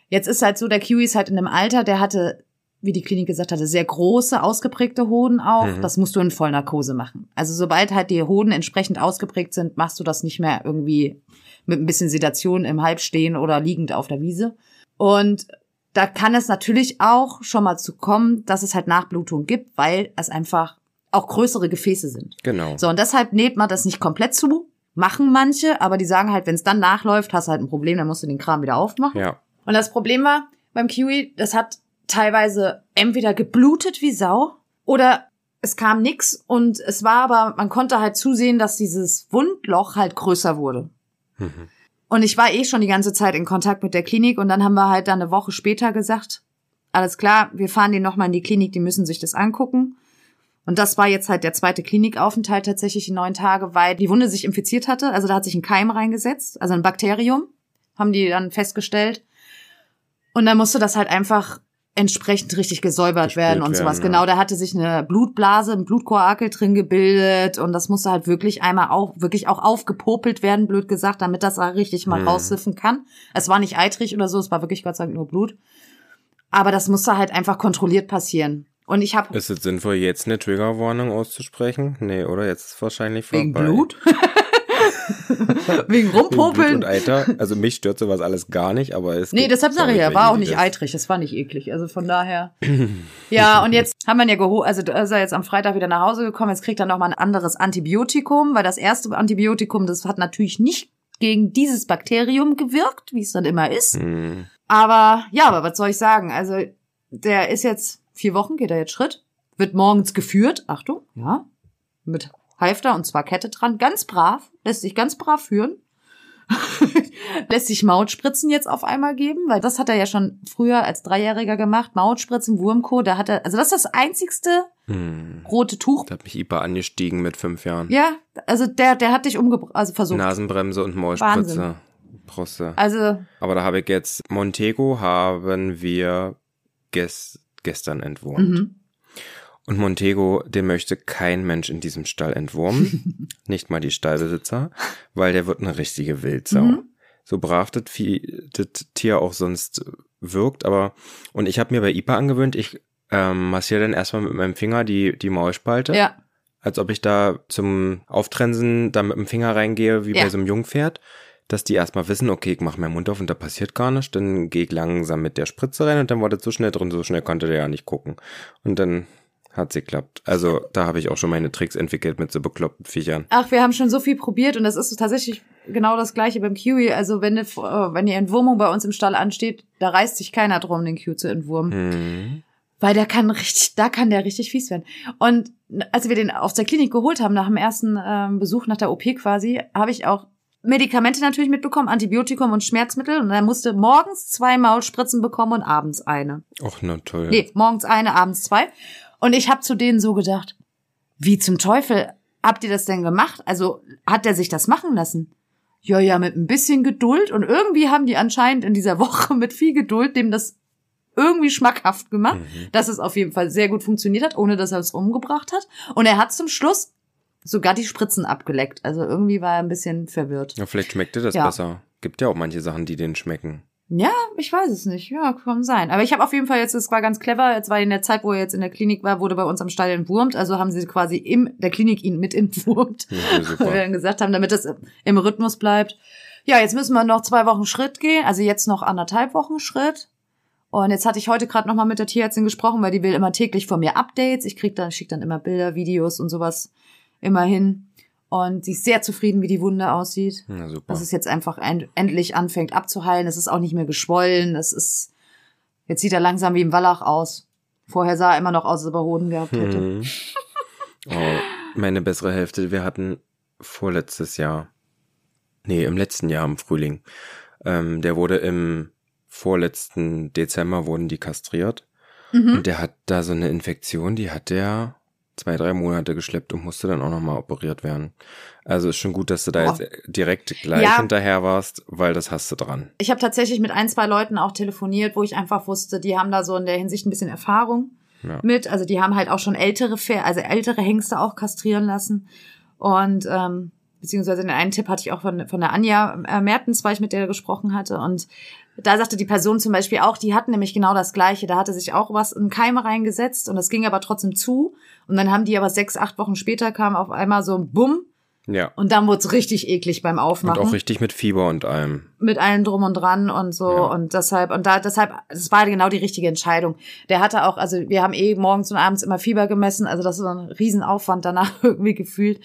Jetzt ist halt so, der Kiwi ist halt in einem Alter, der hatte, wie die Klinik gesagt hatte, sehr große, ausgeprägte Hoden auch. Mhm. Das musst du in Vollnarkose machen. Also sobald halt die Hoden entsprechend ausgeprägt sind, machst du das nicht mehr irgendwie mit ein bisschen Sedation im Halbstehen oder liegend auf der Wiese. Und da kann es natürlich auch schon mal zu kommen, dass es halt Nachblutung gibt, weil es einfach auch größere Gefäße sind. Genau. So, und deshalb näht man das nicht komplett zu. Machen manche, aber die sagen halt, wenn es dann nachläuft, hast du halt ein Problem, dann musst du den Kram wieder aufmachen. Ja. Und das Problem war beim Kiwi, das hat teilweise entweder geblutet wie Sau oder es kam nix und es war aber, man konnte halt zusehen, dass dieses Wundloch halt größer wurde. Mhm. Und ich war eh schon die ganze Zeit in Kontakt mit der Klinik und dann haben wir halt dann eine Woche später gesagt, alles klar, wir fahren den nochmal in die Klinik, die müssen sich das angucken. Und das war jetzt halt der zweite Klinikaufenthalt tatsächlich in neun Tage, weil die Wunde sich infiziert hatte. Also da hat sich ein Keim reingesetzt, also ein Bakterium, haben die dann festgestellt. Und dann musste das halt einfach entsprechend richtig gesäubert Gespült werden und sowas. werden, ja. Genau, da hatte sich eine Blutblase, ein Blutkoakel drin gebildet und das musste halt wirklich einmal auch, wirklich auch aufgepopelt werden, blöd gesagt, damit das da richtig mal Mhm. raussiffen kann. Es war nicht eitrig oder so, es war wirklich Gott sei Dank nur Blut. Aber das musste halt einfach kontrolliert passieren. Und ich habe Ist es sinnvoll, jetzt eine Triggerwarnung auszusprechen? Nee, oder? Jetzt ist es wahrscheinlich vorbei. wegen Blut, *laughs* *laughs* wegen Rumpopeln. und Eiter. Also mich stört sowas alles gar nicht, aber es Nee, deshalb sage ich ja, war auch nicht das- eitrig, es war nicht eklig. Also von daher. *clears throat* ja, und jetzt haben wir ihn ja geholt, also da ist er jetzt am Freitag wieder nach Hause gekommen, jetzt kriegt er nochmal ein anderes Antibiotikum, weil das erste Antibiotikum, das hat natürlich nicht gegen dieses Bakterium gewirkt, wie es dann immer ist. Hm. Aber ja, aber was soll ich sagen? Also der ist jetzt vier Wochen, geht er jetzt Schritt, wird morgens geführt, Achtung, ja, mit Halfter und zwar Kette dran, ganz brav, lässt sich ganz brav führen. *laughs* lässt sich Mautspritzen jetzt auf einmal geben, weil das hat er ja schon früher als Dreijähriger gemacht. Mautspritzen, Wurmko, da hat er, also das ist das einzigste Hm. rote Tuch. Da hat mich IPA angestiegen mit fünf Jahren. Ja, also der, der hat dich umgebracht, also versucht. Nasenbremse und Maulspritze. Wahnsinn. Proste. Also, Aber da habe ich jetzt, Montego haben wir ges gestern entwurmt. mhm. Und Montego, den möchte kein Mensch in diesem Stall entwurmen. *laughs* nicht mal die Stallbesitzer, weil der wird eine richtige Wildsau. Mhm. So brav das, Vieh, das Tier auch sonst wirkt, aber, und ich habe mir bei IPA angewöhnt, ich ähm, massiere dann erstmal mit meinem Finger die, die Maulspalte. ja, als ob ich da zum Auftrensen da mit dem Finger reingehe, wie Ja. bei so einem Jungpferd, dass die erstmal wissen, okay, ich mache meinen Mund auf und da passiert gar nichts, dann gehe ich langsam mit der Spritze rein und dann war das so schnell drin, so schnell konnte der ja nicht gucken. Und dann hat sie geklappt. Also da habe ich auch schon meine Tricks entwickelt mit so bekloppten Viechern. Ach, wir haben schon so viel probiert und das ist tatsächlich genau das gleiche beim Kiwi. Also wenn, eine, äh, wenn die Entwurmung bei uns im Stall ansteht, da reißt sich keiner drum, den Q zu entwurmen. Hm. Weil der kann richtig, da kann der richtig fies werden. Und als wir den aus der Klinik geholt haben, nach dem ersten ähm, Besuch nach der OP quasi, habe ich auch Medikamente natürlich mitbekommen, Antibiotikum und Schmerzmittel. Und er musste morgens zwei Maulspritzen bekommen und abends eine. Och, na toll. Nee, morgens eine, abends zwei. Und ich habe zu denen so gedacht, wie zum Teufel habt ihr das denn gemacht? Also hat er sich das machen lassen? Ja, ja, mit ein bisschen Geduld. Und irgendwie haben die anscheinend in dieser *laughs* Woche mit viel Geduld dem das irgendwie schmackhaft gemacht, Mhm. dass es auf jeden Fall sehr gut funktioniert hat, ohne dass er es umgebracht hat. Und er hat zum Schluss sogar die Spritzen abgeleckt. Also irgendwie war er ein bisschen verwirrt. Ja, vielleicht schmeckt dir das Ja. besser. Gibt ja auch manche Sachen, die denen schmecken. Ja, ich weiß es nicht. Ja, kann sein. Aber ich habe auf jeden Fall jetzt, es war ganz clever, jetzt war in der Zeit, wo er jetzt in der Klinik war, wurde bei uns am Stall entwurmt. Also haben sie quasi in der Klinik ihn mit entwurmt. Ja, Weil *laughs* wir dann gesagt haben, damit das im Rhythmus bleibt. Ja, jetzt müssen wir noch zwei Wochen Schritt gehen. Also jetzt noch anderthalb Wochen Schritt. Und jetzt hatte ich heute gerade noch mal mit der Tierärztin gesprochen, weil die will immer täglich von mir Updates. Ich krieg dann, schick dann immer Bilder, Videos und sowas immer hin. Und sie ist sehr zufrieden, wie die Wunde aussieht. Na super. Dass es jetzt einfach ein, endlich anfängt abzuheilen. Es ist auch nicht mehr geschwollen. Es ist, jetzt sieht er langsam wie ein Wallach aus. Vorher sah er immer noch aus, als ob er Hoden gehabt hätte. Hm. Oh, meine bessere Hälfte. Wir hatten vorletztes Jahr, nee, im letzten Jahr im Frühling, ähm, der wurde im vorletzten Dezember wurden die kastriert. Mhm. Und der hat da so eine Infektion, die hat der zwei, drei Monate geschleppt und musste dann auch nochmal operiert werden. Also ist schon gut, dass du da Boah. jetzt direkt gleich Ja. hinterher warst, weil das hast du dran. Ich habe tatsächlich mit ein, zwei Leuten auch telefoniert, wo ich einfach wusste, die haben da so in der Hinsicht ein bisschen Erfahrung Ja. mit. Also die haben halt auch schon ältere also ältere Hengste auch kastrieren lassen. Und ähm, beziehungsweise den einen Tipp hatte ich auch von, von der Anja äh, Mertens, weil ich mit der gesprochen hatte. Und da sagte die Person zum Beispiel auch, die hatten nämlich genau das Gleiche. Da hatte sich auch was in Keime reingesetzt und das ging aber trotzdem zu. Und dann haben die aber sechs, acht Wochen später kam auf einmal so ein Bumm Ja. und dann wurde es richtig eklig beim Und Aufmachen auch richtig mit Fieber und allem. mit allem drum und dran und so Ja. und deshalb und da deshalb das war genau die richtige Entscheidung. Der hatte auch also wir haben eh morgens und abends immer Fieber gemessen, also das ist so ein Riesenaufwand danach *laughs* irgendwie gefühlt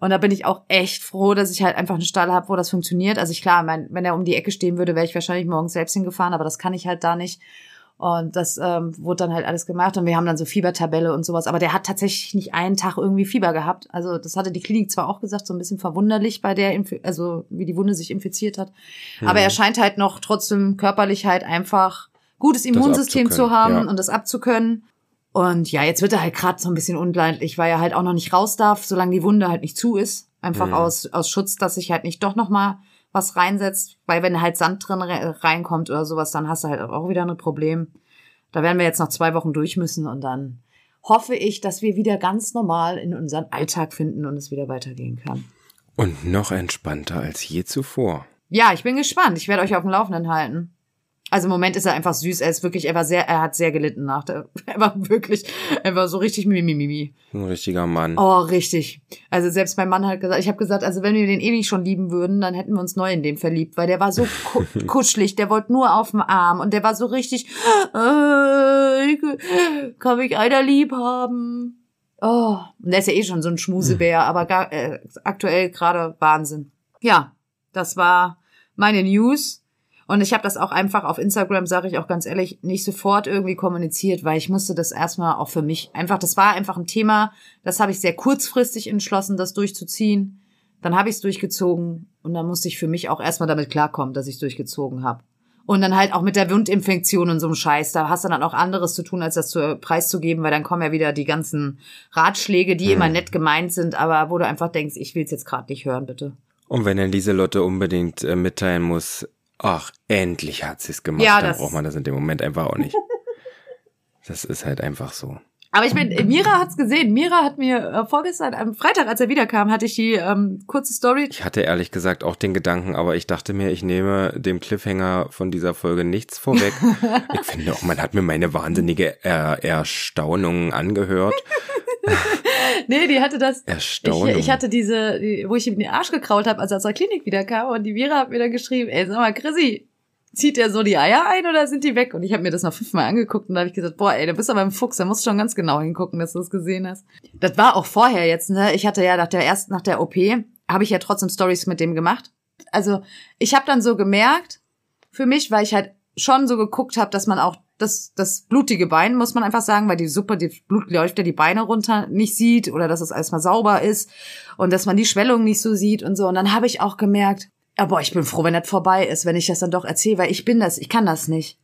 und da bin ich auch echt froh, dass ich halt einfach einen Stall habe, wo das funktioniert. Also ich klar, mein, wenn er um die Ecke stehen würde, wäre ich wahrscheinlich morgens selbst hingefahren, aber das kann ich halt da nicht. Und das ähm, wurde dann halt alles gemacht und wir haben dann so Fiebertabelle und sowas. Aber der hat tatsächlich nicht einen Tag irgendwie Fieber gehabt. Also das hatte die Klinik zwar auch gesagt, so ein bisschen verwunderlich bei der, Inf also wie die Wunde sich infiziert hat. Aber er scheint halt noch trotzdem körperlich halt einfach gutes Immunsystem zu haben ja. und das abzukönnen. Und ja, jetzt wird er halt gerade so ein bisschen unleidlich, weil er halt auch noch nicht raus darf, solange die Wunde halt nicht zu ist. Einfach Mhm. aus, aus Schutz, dass sich halt nicht doch noch mal was reinsetzt. Weil wenn halt Sand drin re reinkommt oder sowas, dann hast du halt auch wieder ein Problem. Da werden wir jetzt noch zwei Wochen durch müssen und dann hoffe ich, dass wir wieder ganz normal in unseren Alltag finden und es wieder weitergehen kann. Und noch entspannter als je zuvor. Ja, ich bin gespannt. Ich werde euch auf dem Laufenden halten. Also im Moment ist er einfach süß. Er ist wirklich, er war sehr, er hat sehr gelitten nach der, *laughs* er war wirklich, er war so richtig mimimi. Ein richtiger Mann. Oh, richtig. Also selbst mein Mann hat gesagt, ich habe gesagt, also wenn wir den eh nicht schon lieben würden, dann hätten wir uns neu in dem verliebt, weil der war so ku *laughs* kuschelig, der wollte nur auf dem Arm und der war so richtig, äh, kann mich einer lieb haben. Oh, und der ist ja eh schon so ein Schmusebär, aber gar, äh, aktuell gerade Wahnsinn. Ja, das war meine News. Und ich habe das auch einfach auf Instagram, sage ich auch ganz ehrlich, nicht sofort irgendwie kommuniziert, weil ich musste das erstmal auch für mich einfach, das war einfach ein Thema, das habe ich sehr kurzfristig entschlossen, das durchzuziehen. Dann habe ich es durchgezogen und dann musste ich für mich auch erstmal damit klarkommen, dass ich es durchgezogen habe. Und dann halt auch mit der Wundinfektion und so einem Scheiß, da hast du dann auch anderes zu tun, als das zu, preiszugeben, weil dann kommen ja wieder die ganzen Ratschläge, die immer nett gemeint sind, aber wo du einfach denkst, ich will es jetzt gerade nicht hören, bitte. Und wenn dann Lieselotte unbedingt äh, mitteilen muss, ach, endlich hat sie es gemacht, Ja, dann braucht man das in dem Moment einfach auch nicht. *laughs* Das ist halt einfach so. Aber ich bin, Mira hat's gesehen. Mira hat mir äh, vorgestern, am Freitag, als er wiederkam, hatte ich die ähm, kurze Story. Ich hatte ehrlich gesagt auch den Gedanken, aber ich dachte mir, ich nehme dem Cliffhanger von dieser Folge nichts vorweg. *laughs* ich finde auch, man hat mir meine wahnsinnige er Erstaunung angehört. *laughs* Nee, die hatte das. Erstaunung. Ich, ich hatte diese, die, wo ich ihm den Arsch gekrault habe, als er aus der Klinik wiederkam. Und die Mira hat mir dann geschrieben, ey, sag mal, Chrissy, zieht der so die Eier ein oder sind die weg? Und ich habe mir das noch fünfmal angeguckt und da habe ich gesagt, boah, ey, du bist aber ein Fuchs, da musst du schon ganz genau hingucken, dass du es gesehen hast. Das war auch vorher jetzt, ne? Ich hatte ja nach der ersten, nach der OP, habe ich ja trotzdem Stories mit dem gemacht. Also ich habe dann so gemerkt, für mich, weil ich halt schon so geguckt habe, dass man auch das, das blutige Bein, muss man einfach sagen, weil die Suppe, die Blut läuft ja die Beine runter, nicht sieht oder dass es erstmal sauber ist und dass man die Schwellung nicht so sieht und so. Und dann habe ich auch gemerkt, boah, ich bin froh, wenn das vorbei ist, wenn ich das dann doch erzähle, weil ich bin das, ich kann das nicht.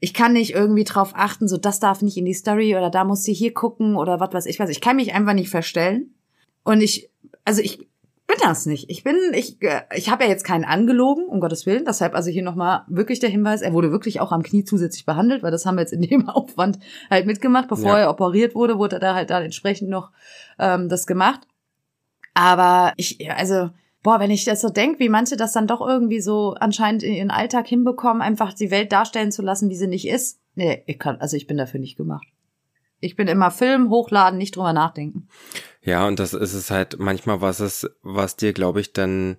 Ich kann nicht irgendwie drauf achten, so das darf nicht in die Story oder da muss sie hier gucken oder was weiß ich was. Ich kann mich einfach nicht verstellen. Und ich, also ich bin das nicht. Ich bin, ich, äh, ich habe ja jetzt keinen angelogen, um Gottes Willen. Deshalb also hier nochmal wirklich der Hinweis, er wurde wirklich auch am Knie zusätzlich behandelt, weil das haben wir jetzt in dem *laughs* Aufwand halt mitgemacht. Bevor Ja. er operiert wurde, wurde er da halt dann entsprechend noch ähm, das gemacht. Aber ich, also, boah, wenn ich das so denk, wie manche das dann doch irgendwie so anscheinend in ihren Alltag hinbekommen, einfach die Welt darstellen zu lassen, wie sie nicht ist. Nee, ich kann, also ich bin dafür nicht gemacht. Ich bin immer Film, hochladen, nicht drüber nachdenken. Ja, und das ist es halt manchmal, was es, was dir, glaube ich, dann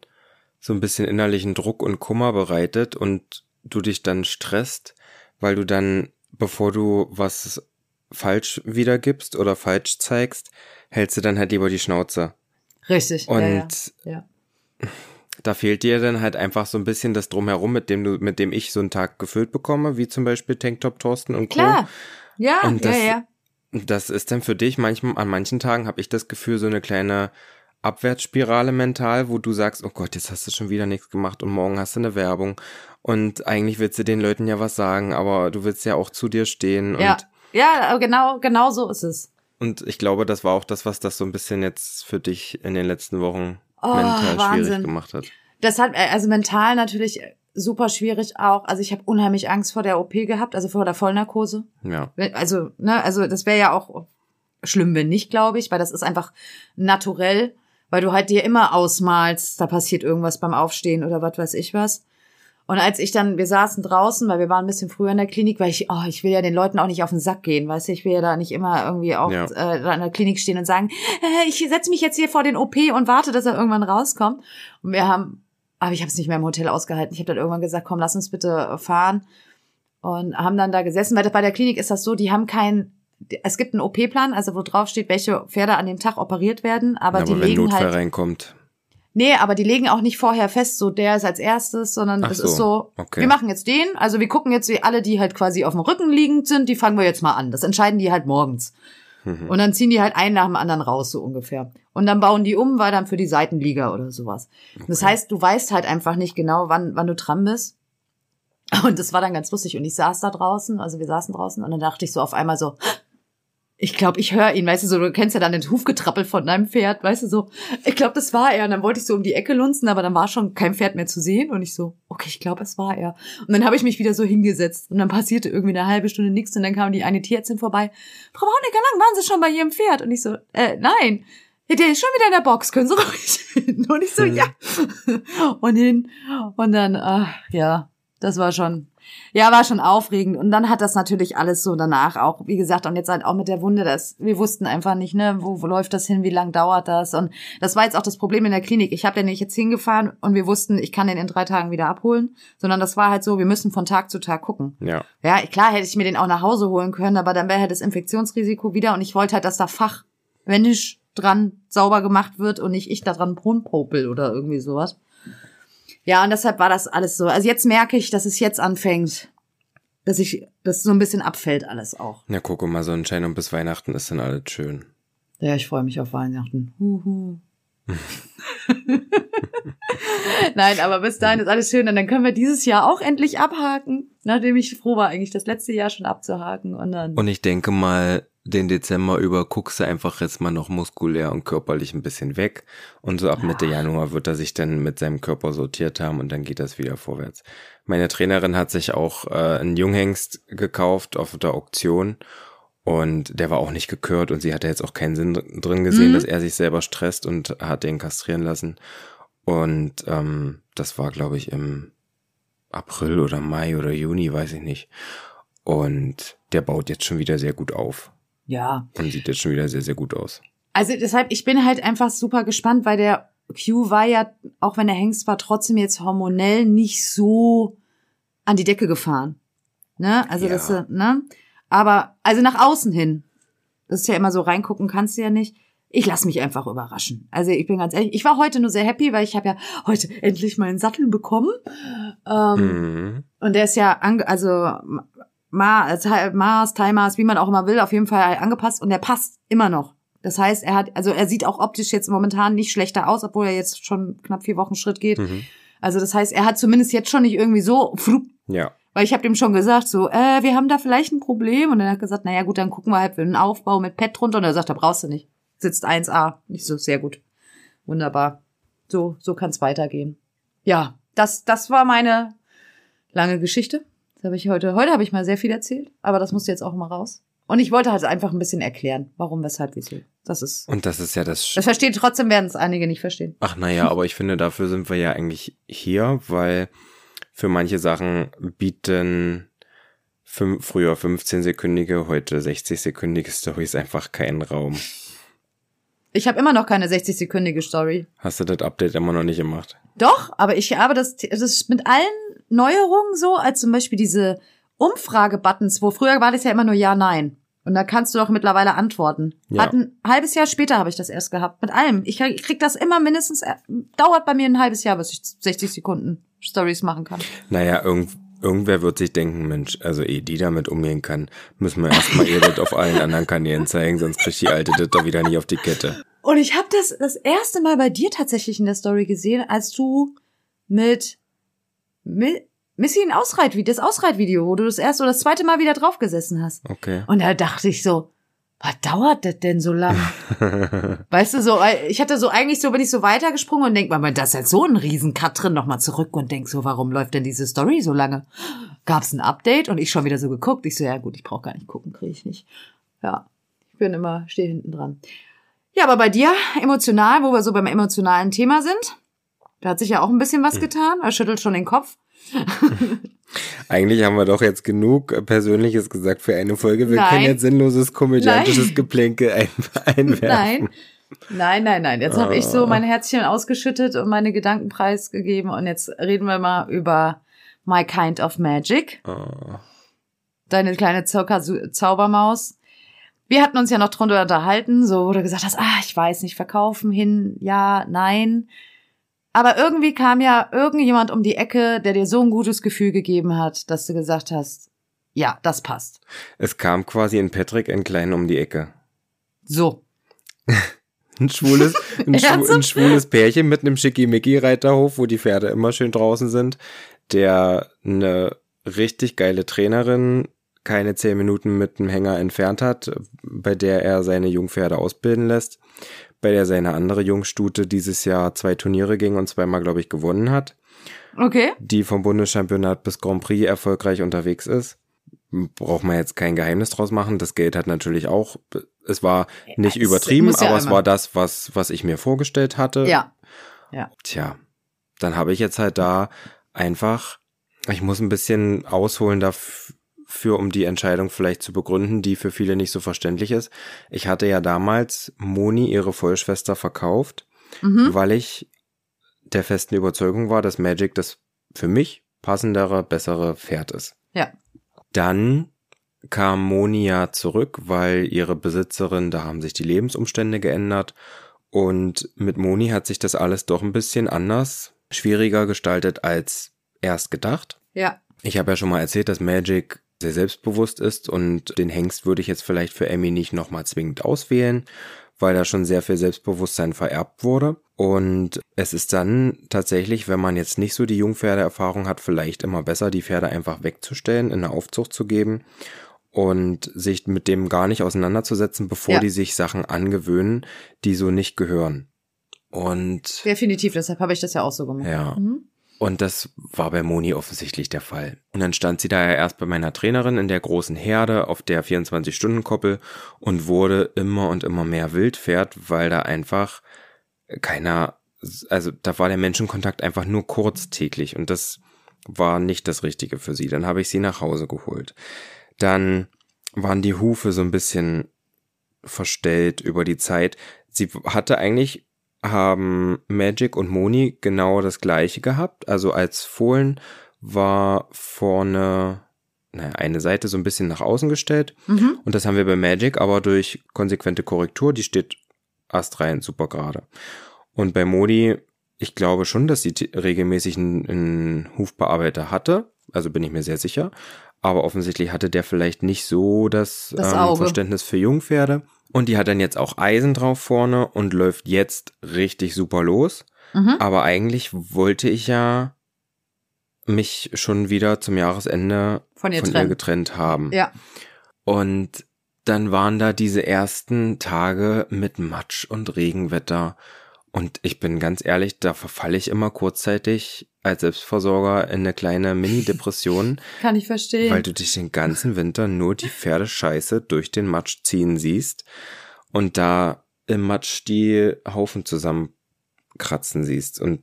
so ein bisschen innerlichen Druck und Kummer bereitet und du dich dann stresst, weil du dann, bevor du was falsch wiedergibst oder falsch zeigst, hältst du dann halt lieber die Schnauze. Richtig. Und ja, ja. ja. *laughs* da fehlt dir dann halt einfach so ein bisschen das Drumherum, mit dem du, mit dem ich so einen Tag gefüllt bekomme, wie zum Beispiel Tanktop Thorsten und Co. Klar. Ja, Und ja, das- ja. Das ist dann für dich manchmal, an manchen Tagen habe ich das Gefühl, so eine kleine Abwärtsspirale mental, wo du sagst, oh Gott, jetzt hast du schon wieder nichts gemacht und morgen hast du eine Werbung und eigentlich willst du den Leuten ja was sagen, aber du willst ja auch zu dir stehen Ja, und ja, genau, genau so ist es. und ich glaube, das war auch das, was das so ein bisschen jetzt für dich in den letzten Wochen Oh, mental schwierig Wahnsinn. gemacht hat. Das hat, äh, also mental natürlich super schwierig auch. Also ich habe unheimlich Angst vor der OP gehabt, also vor der Vollnarkose. Ja. Also, ne, also das wäre ja auch schlimm, wenn nicht, glaube ich, weil das ist einfach naturell, weil du halt dir immer ausmalst, da passiert irgendwas beim Aufstehen oder was weiß ich was. Und als ich dann, wir saßen draußen, weil wir waren ein bisschen früher in der Klinik, weil ich, oh, ich will ja den Leuten auch nicht auf den Sack gehen, weißt du, ich will ja da nicht immer irgendwie auch Ja. äh, in der Klinik stehen und sagen, äh, ich setze mich jetzt hier vor den OP und warte, dass er irgendwann rauskommt. Und wir haben, aber ich habe es nicht mehr im Hotel ausgehalten. Ich habe dann irgendwann gesagt, komm, lass uns bitte fahren und haben dann da gesessen, weil bei der Klinik ist das so, die haben keinen, es gibt einen OP-Plan, also wo drauf steht, welche Pferde an dem Tag operiert werden, aber, Aber, die wenn legen Notfall halt, reinkommt, nee, aber die legen auch nicht vorher fest, so der ist als erstes, sondern Ach es so, ist so, okay. wir machen jetzt den, also wir gucken jetzt, wie alle, die halt quasi auf dem Rücken liegend sind, die fangen wir jetzt mal an. Das entscheiden die halt morgens. Mhm. Und dann ziehen die halt einen nach dem anderen raus, so ungefähr. Und dann bauen die um, weil dann für die Seitenliga oder sowas. Das heißt, du weißt halt einfach nicht genau, wann, wann du dran bist. *laughs* Und das war dann ganz lustig. Und ich saß da draußen, also wir saßen draußen und dann dachte ich so auf einmal so, *gasps* ich glaube, ich höre ihn, weißt du, so, du kennst ja dann den Hufgetrappel von deinem Pferd, weißt du, so, ich glaube, das war er. Und dann wollte ich so um die Ecke lunzen, aber dann war schon kein Pferd mehr zu sehen. Und ich so, okay, ich glaube, es war er. Und dann habe ich mich wieder so hingesetzt. Und dann passierte irgendwie eine halbe Stunde nichts. Und dann kam die eine Tierärztin vorbei. Frau Braunecker lang, waren Sie schon bei Ihrem Pferd? Und ich so, äh, nein. Ja, Der ist schon wieder in der Box, können Sie ruhig *laughs* hin. Und ich so, Mhm. ja. Und hin. Und dann, ach, ja, das war schon, ja, war schon aufregend. Und dann hat das natürlich alles so danach auch, wie gesagt, und jetzt halt auch mit der Wunde, das, wir wussten einfach nicht, ne, wo, wo läuft das hin, wie lang dauert das? Und das war jetzt auch das Problem in der Klinik. Ich habe den nicht jetzt hingefahren und wir wussten, ich kann den in drei Tagen wieder abholen, sondern das war halt so, wir müssen von Tag zu Tag gucken. ja. Ja, klar hätte ich mir den auch nach Hause holen können, aber dann wäre halt das Infektionsrisiko wieder und ich wollte halt, dass da fachmännisch dran sauber gemacht wird und nicht ich da dran rumpopel oder irgendwie sowas. Ja, und deshalb war das alles so. Also jetzt merke ich, dass es jetzt anfängt, dass ich, dass so ein bisschen abfällt alles auch. Na, guck mal, Sonnenschein und bis Weihnachten ist dann alles schön. Ja, ich freue mich auf Weihnachten. Huhu. *laughs* Nein, aber bis dahin ist alles schön und dann können wir dieses Jahr auch endlich abhaken, nachdem ich froh war, eigentlich das letzte Jahr schon abzuhaken und dann. Und ich denke mal, den Dezember über guckst du einfach jetzt mal noch muskulär und körperlich ein bisschen weg. Und so ab Mitte Januar wird er sich dann mit seinem Körper sortiert haben und dann geht das wieder vorwärts. Meine Trainerin hat sich auch äh, einen Junghengst gekauft auf der Auktion und der war auch nicht gekürt und sie hatte jetzt auch keinen Sinn dr- drin gesehen, Mhm. dass er sich selber stresst und hat den kastrieren lassen. Und ähm, das war, glaube ich, im April oder Mai oder Juni, weiß ich nicht. Und der baut jetzt schon wieder sehr gut auf. Ja, Und sieht jetzt schon wieder sehr, sehr gut aus. Also deshalb, ich bin halt einfach super gespannt, weil der Q war ja, auch wenn er Hengst war, trotzdem jetzt hormonell nicht so an die Decke gefahren. Ne? Also Ja. das, äh, ne? Aber, also nach außen hin. Das ist ja immer so, reingucken kannst du ja nicht. Ich lasse mich einfach überraschen. Also ich bin ganz ehrlich, ich war heute nur sehr happy, weil ich habe ja heute endlich meinen Sattel bekommen. Ähm, Mhm. und der ist ja, ange also Ma Ti- Maß, Timers, wie man auch immer will, auf jeden Fall angepasst und der passt immer noch. Das heißt, er hat, also er sieht auch optisch jetzt momentan nicht schlechter aus, obwohl er jetzt schon knapp vier Wochen Schritt geht. Mhm. Also das heißt, er hat zumindest jetzt schon nicht irgendwie so, flup, Ja. weil ich habe dem schon gesagt, so, äh, wir haben da vielleicht ein Problem. Und er hat gesagt, naja gut, dann gucken wir halt für einen Aufbau mit Pad drunter. Und er sagt, da brauchst du nicht. Sitzt 1A. Nicht so, sehr gut. Wunderbar. So, so kann's weitergehen. Ja, das, das war meine lange Geschichte. Das habe ich heute, heute habe ich mal sehr viel erzählt, aber das musste jetzt auch mal raus. Und ich wollte halt einfach ein bisschen erklären, warum, weshalb, wieso. Das ist, Und das ist ja das. Sch das versteht trotzdem werden es einige nicht verstehen. Ach naja, aber ich finde, dafür sind wir ja eigentlich hier, weil für manche Sachen bieten fün früher 15-sekündige, heute 60-sekündige Stories einfach keinen Raum. Ich habe immer noch keine 60-sekündige Story. Hast du das Update immer noch nicht gemacht? Doch, aber ich habe das, das ist mit allen Neuerungen so, als zum Beispiel diese Umfrage-Buttons, wo früher war das ja immer nur Ja, Nein. Und da kannst du doch mittlerweile antworten. Ja. Hat ein halbes Jahr später habe ich das erst gehabt. Mit allem. Ich krieg- das immer mindestens, äh, dauert bei mir ein halbes Jahr, bis ich 60 Sekunden Stories machen kann. Naja, irgend, irgendwer wird sich denken, Mensch, also ehe die damit umgehen kann, müssen wir erstmal ihr das auf allen anderen Kanälen zeigen, sonst kriegt die alte das doch wieder nicht auf die Kette. Und ich habe das das erste Mal bei dir tatsächlich in der Story gesehen, als du mit Missy ein Ausreitvideo, das Ausreitvideo, wo du das erste oder das zweite Mal wieder draufgesessen hast. Okay. Und da dachte ich so, was dauert das denn so lang? *laughs* weißt du, so, weil ich hatte so eigentlich so, bin ich so weitergesprungen und denk mal, da ist jetzt so ein Riesencut drin, nochmal zurück und denk so, warum läuft denn diese Story so lange? Gab's ein Update und ich schon wieder so geguckt. Ich so, ja gut, ich brauche gar nicht gucken, kriege ich nicht. Ja, ich bin immer, stehe hinten dran. Ja, aber bei dir, emotional, wo wir so beim emotionalen Thema sind, da hat sich ja auch ein bisschen was getan. Er schüttelt schon den Kopf. *laughs* Eigentlich haben wir doch jetzt genug Persönliches gesagt für eine Folge. Wir Nein. können jetzt sinnloses komödiantisches Nein. Geplänkel ein *laughs* einwerfen. Nein. Nein, nein, nein. Jetzt habe ich so Ah. mein Herzchen ausgeschüttet und meine Gedanken preisgegeben und jetzt reden wir mal über My Kind of Magic. Oh. Deine kleine Zaubermaus. Wir hatten uns ja noch drunter unterhalten, so wo du gesagt hast, ah, ich weiß nicht, verkaufen hin, ja, nein. Aber irgendwie kam ja irgendjemand um die Ecke, der dir so ein gutes Gefühl gegeben hat, dass du gesagt hast, ja, das passt. Es kam quasi in Patrick ein Klein um die Ecke. So. Ein schwules, *laughs* ein, Ernsthaft? ein schwules Pärchen mit einem Schickimicki-Reiterhof, wo die Pferde immer schön draußen sind, der eine richtig geile Trainerin keine zehn Minuten mit dem Hänger entfernt hat, bei der er seine Jungpferde ausbilden lässt, bei der seine andere Jungstute dieses Jahr zwei Turniere ging und zweimal, glaube ich, gewonnen hat, Okay. die vom Bundeschampionat bis Grand Prix erfolgreich unterwegs ist. Braucht man jetzt kein Geheimnis draus machen. Das Geld hat natürlich auch, es war nicht es übertrieben, ja aber es war das, was, was ich mir vorgestellt hatte. Ja. Tja, dann habe ich jetzt halt da einfach, ich muss ein bisschen ausholen dafür, um die Entscheidung vielleicht zu begründen, die für viele nicht so verständlich ist. Ich hatte ja damals Moni, ihre Vollschwester, verkauft, Mhm. weil ich der festen Überzeugung war, dass Magic das für mich passendere, bessere Pferd ist. Ja. Dann kam Moni ja zurück, weil ihre Besitzerin, da haben sich die Lebensumstände geändert und mit Moni hat sich das alles doch ein bisschen anders, schwieriger gestaltet als erst gedacht. Ja. Ich habe ja schon mal erzählt, dass Magic sehr selbstbewusst ist und den Hengst würde ich jetzt vielleicht für Emmy nicht nochmal zwingend auswählen, weil da schon sehr viel Selbstbewusstsein vererbt wurde. Und es ist dann tatsächlich, wenn man jetzt nicht so die Jungpferdeerfahrung hat, vielleicht immer besser, die Pferde einfach wegzustellen, in eine Aufzucht zu geben und sich mit dem gar nicht auseinanderzusetzen, bevor Ja. die sich Sachen angewöhnen, die so nicht gehören. Und Definitiv, deshalb habe ich das ja auch so gemacht. ja. Mhm. Und das war bei Moni offensichtlich der Fall. Und dann stand sie da ja erst bei meiner Trainerin in der großen Herde auf der 24-Stunden-Koppel und wurde immer und immer mehr Wildpferd, weil da einfach keiner, also da war der Menschenkontakt einfach nur kurz täglich und das war nicht das Richtige für sie. Dann habe ich sie nach Hause geholt. Dann waren die Hufe so ein bisschen verstellt über die Zeit. Sie hatte eigentlich haben Magic und Moni genau das gleiche gehabt. Also als Fohlen war vorne naja, eine Seite so ein bisschen nach außen gestellt. Mhm. Und das haben wir bei Magic aber durch konsequente Korrektur, die steht astrein super gerade. Und bei Modi, ich glaube schon, dass sie regelmäßig einen, einen Hufbearbeiter hatte. Also bin ich mir sehr sicher. Aber offensichtlich hatte der vielleicht nicht so das, Das ähm. Verständnis für Jungpferde. Und die hat dann jetzt auch Eisen drauf vorne und läuft jetzt richtig super los. Mhm. Aber eigentlich wollte ich ja mich schon wieder zum Jahresende Von ihr von ihr getrennt haben. Ja. Und dann waren da diese ersten Tage mit Matsch und Regenwetter. Und ich bin ganz ehrlich, da verfalle ich immer kurzzeitig als Selbstversorger in eine kleine Mini-Depression, *laughs* Kann ich verstehen. weil du dich den ganzen Winter nur die Pferdescheiße durch den Matsch ziehen siehst und da im Matsch die Haufen zusammenkratzen siehst. Und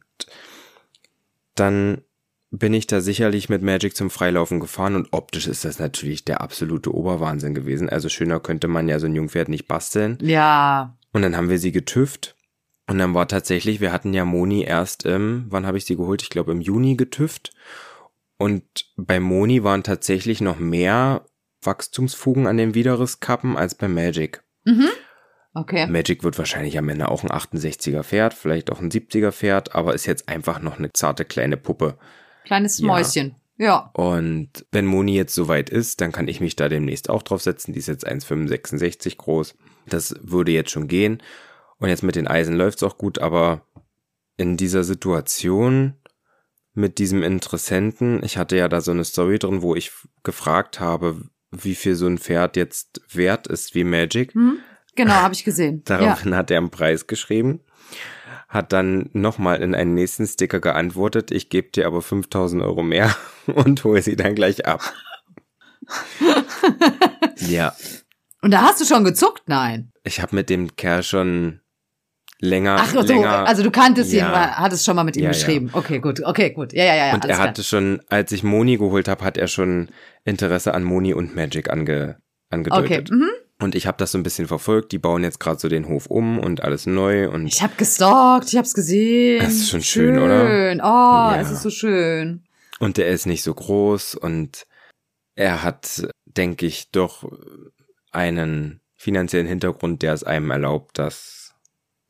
dann bin ich da sicherlich mit Magic zum Freilaufen gefahren und optisch ist das natürlich der absolute Oberwahnsinn gewesen. Also schöner könnte man ja so ein Jungpferd nicht basteln. ja. Und dann haben wir sie getüft. Und dann war tatsächlich, wir hatten ja Moni erst im, wann habe ich sie geholt? Ich glaube im Juni getüft. Und bei Moni waren tatsächlich noch mehr Wachstumsfugen an den Widerrisskappen als bei Magic. Mhm. Okay. Magic wird wahrscheinlich am Ende auch ein 68er Pferd, vielleicht auch ein 70er Pferd, aber ist jetzt einfach noch eine zarte kleine Puppe. Kleines Ja. Mäuschen. Ja. Und wenn Moni jetzt soweit ist, dann kann ich mich da demnächst auch drauf setzen. Die ist jetzt 1,65 groß. Das würde jetzt schon gehen. Und jetzt mit den Eisen läuft's auch gut, aber in dieser Situation mit diesem Interessenten, ich hatte ja da so eine Story drin, wo ich gefragt habe, wie viel so ein Pferd jetzt wert ist wie Magic. Hm? Genau, habe ich gesehen. *laughs* Daraufhin ja. hat er einen Preis geschrieben, hat dann nochmal in einen nächsten Sticker geantwortet, ich gebe dir aber 5000 Euro mehr *laughs* und hole sie dann gleich ab. *laughs* ja. Und da hast du schon gezuckt? Nein. Ich habe mit dem Kerl schon länger. Ach, also, länger, also du kanntest ja. ihn, hattest schon mal mit ihm ja, geschrieben. Ja. Okay, gut, okay, gut. Ja, ja, ja. Und er hatte klar. schon, als ich Moni geholt habe, hat er schon Interesse an Moni und Magic ange, angedeutet. Okay. Mhm. Und ich habe das so ein bisschen verfolgt. Die bauen jetzt gerade so den Hof um und alles neu. Und ich habe gestalkt, ich habe es gesehen. Das ist schon schön, schön oder? Schön. Oh, es ist so schön. Und der ist nicht so groß und er hat, denke ich, doch einen finanziellen Hintergrund, der es einem erlaubt, dass,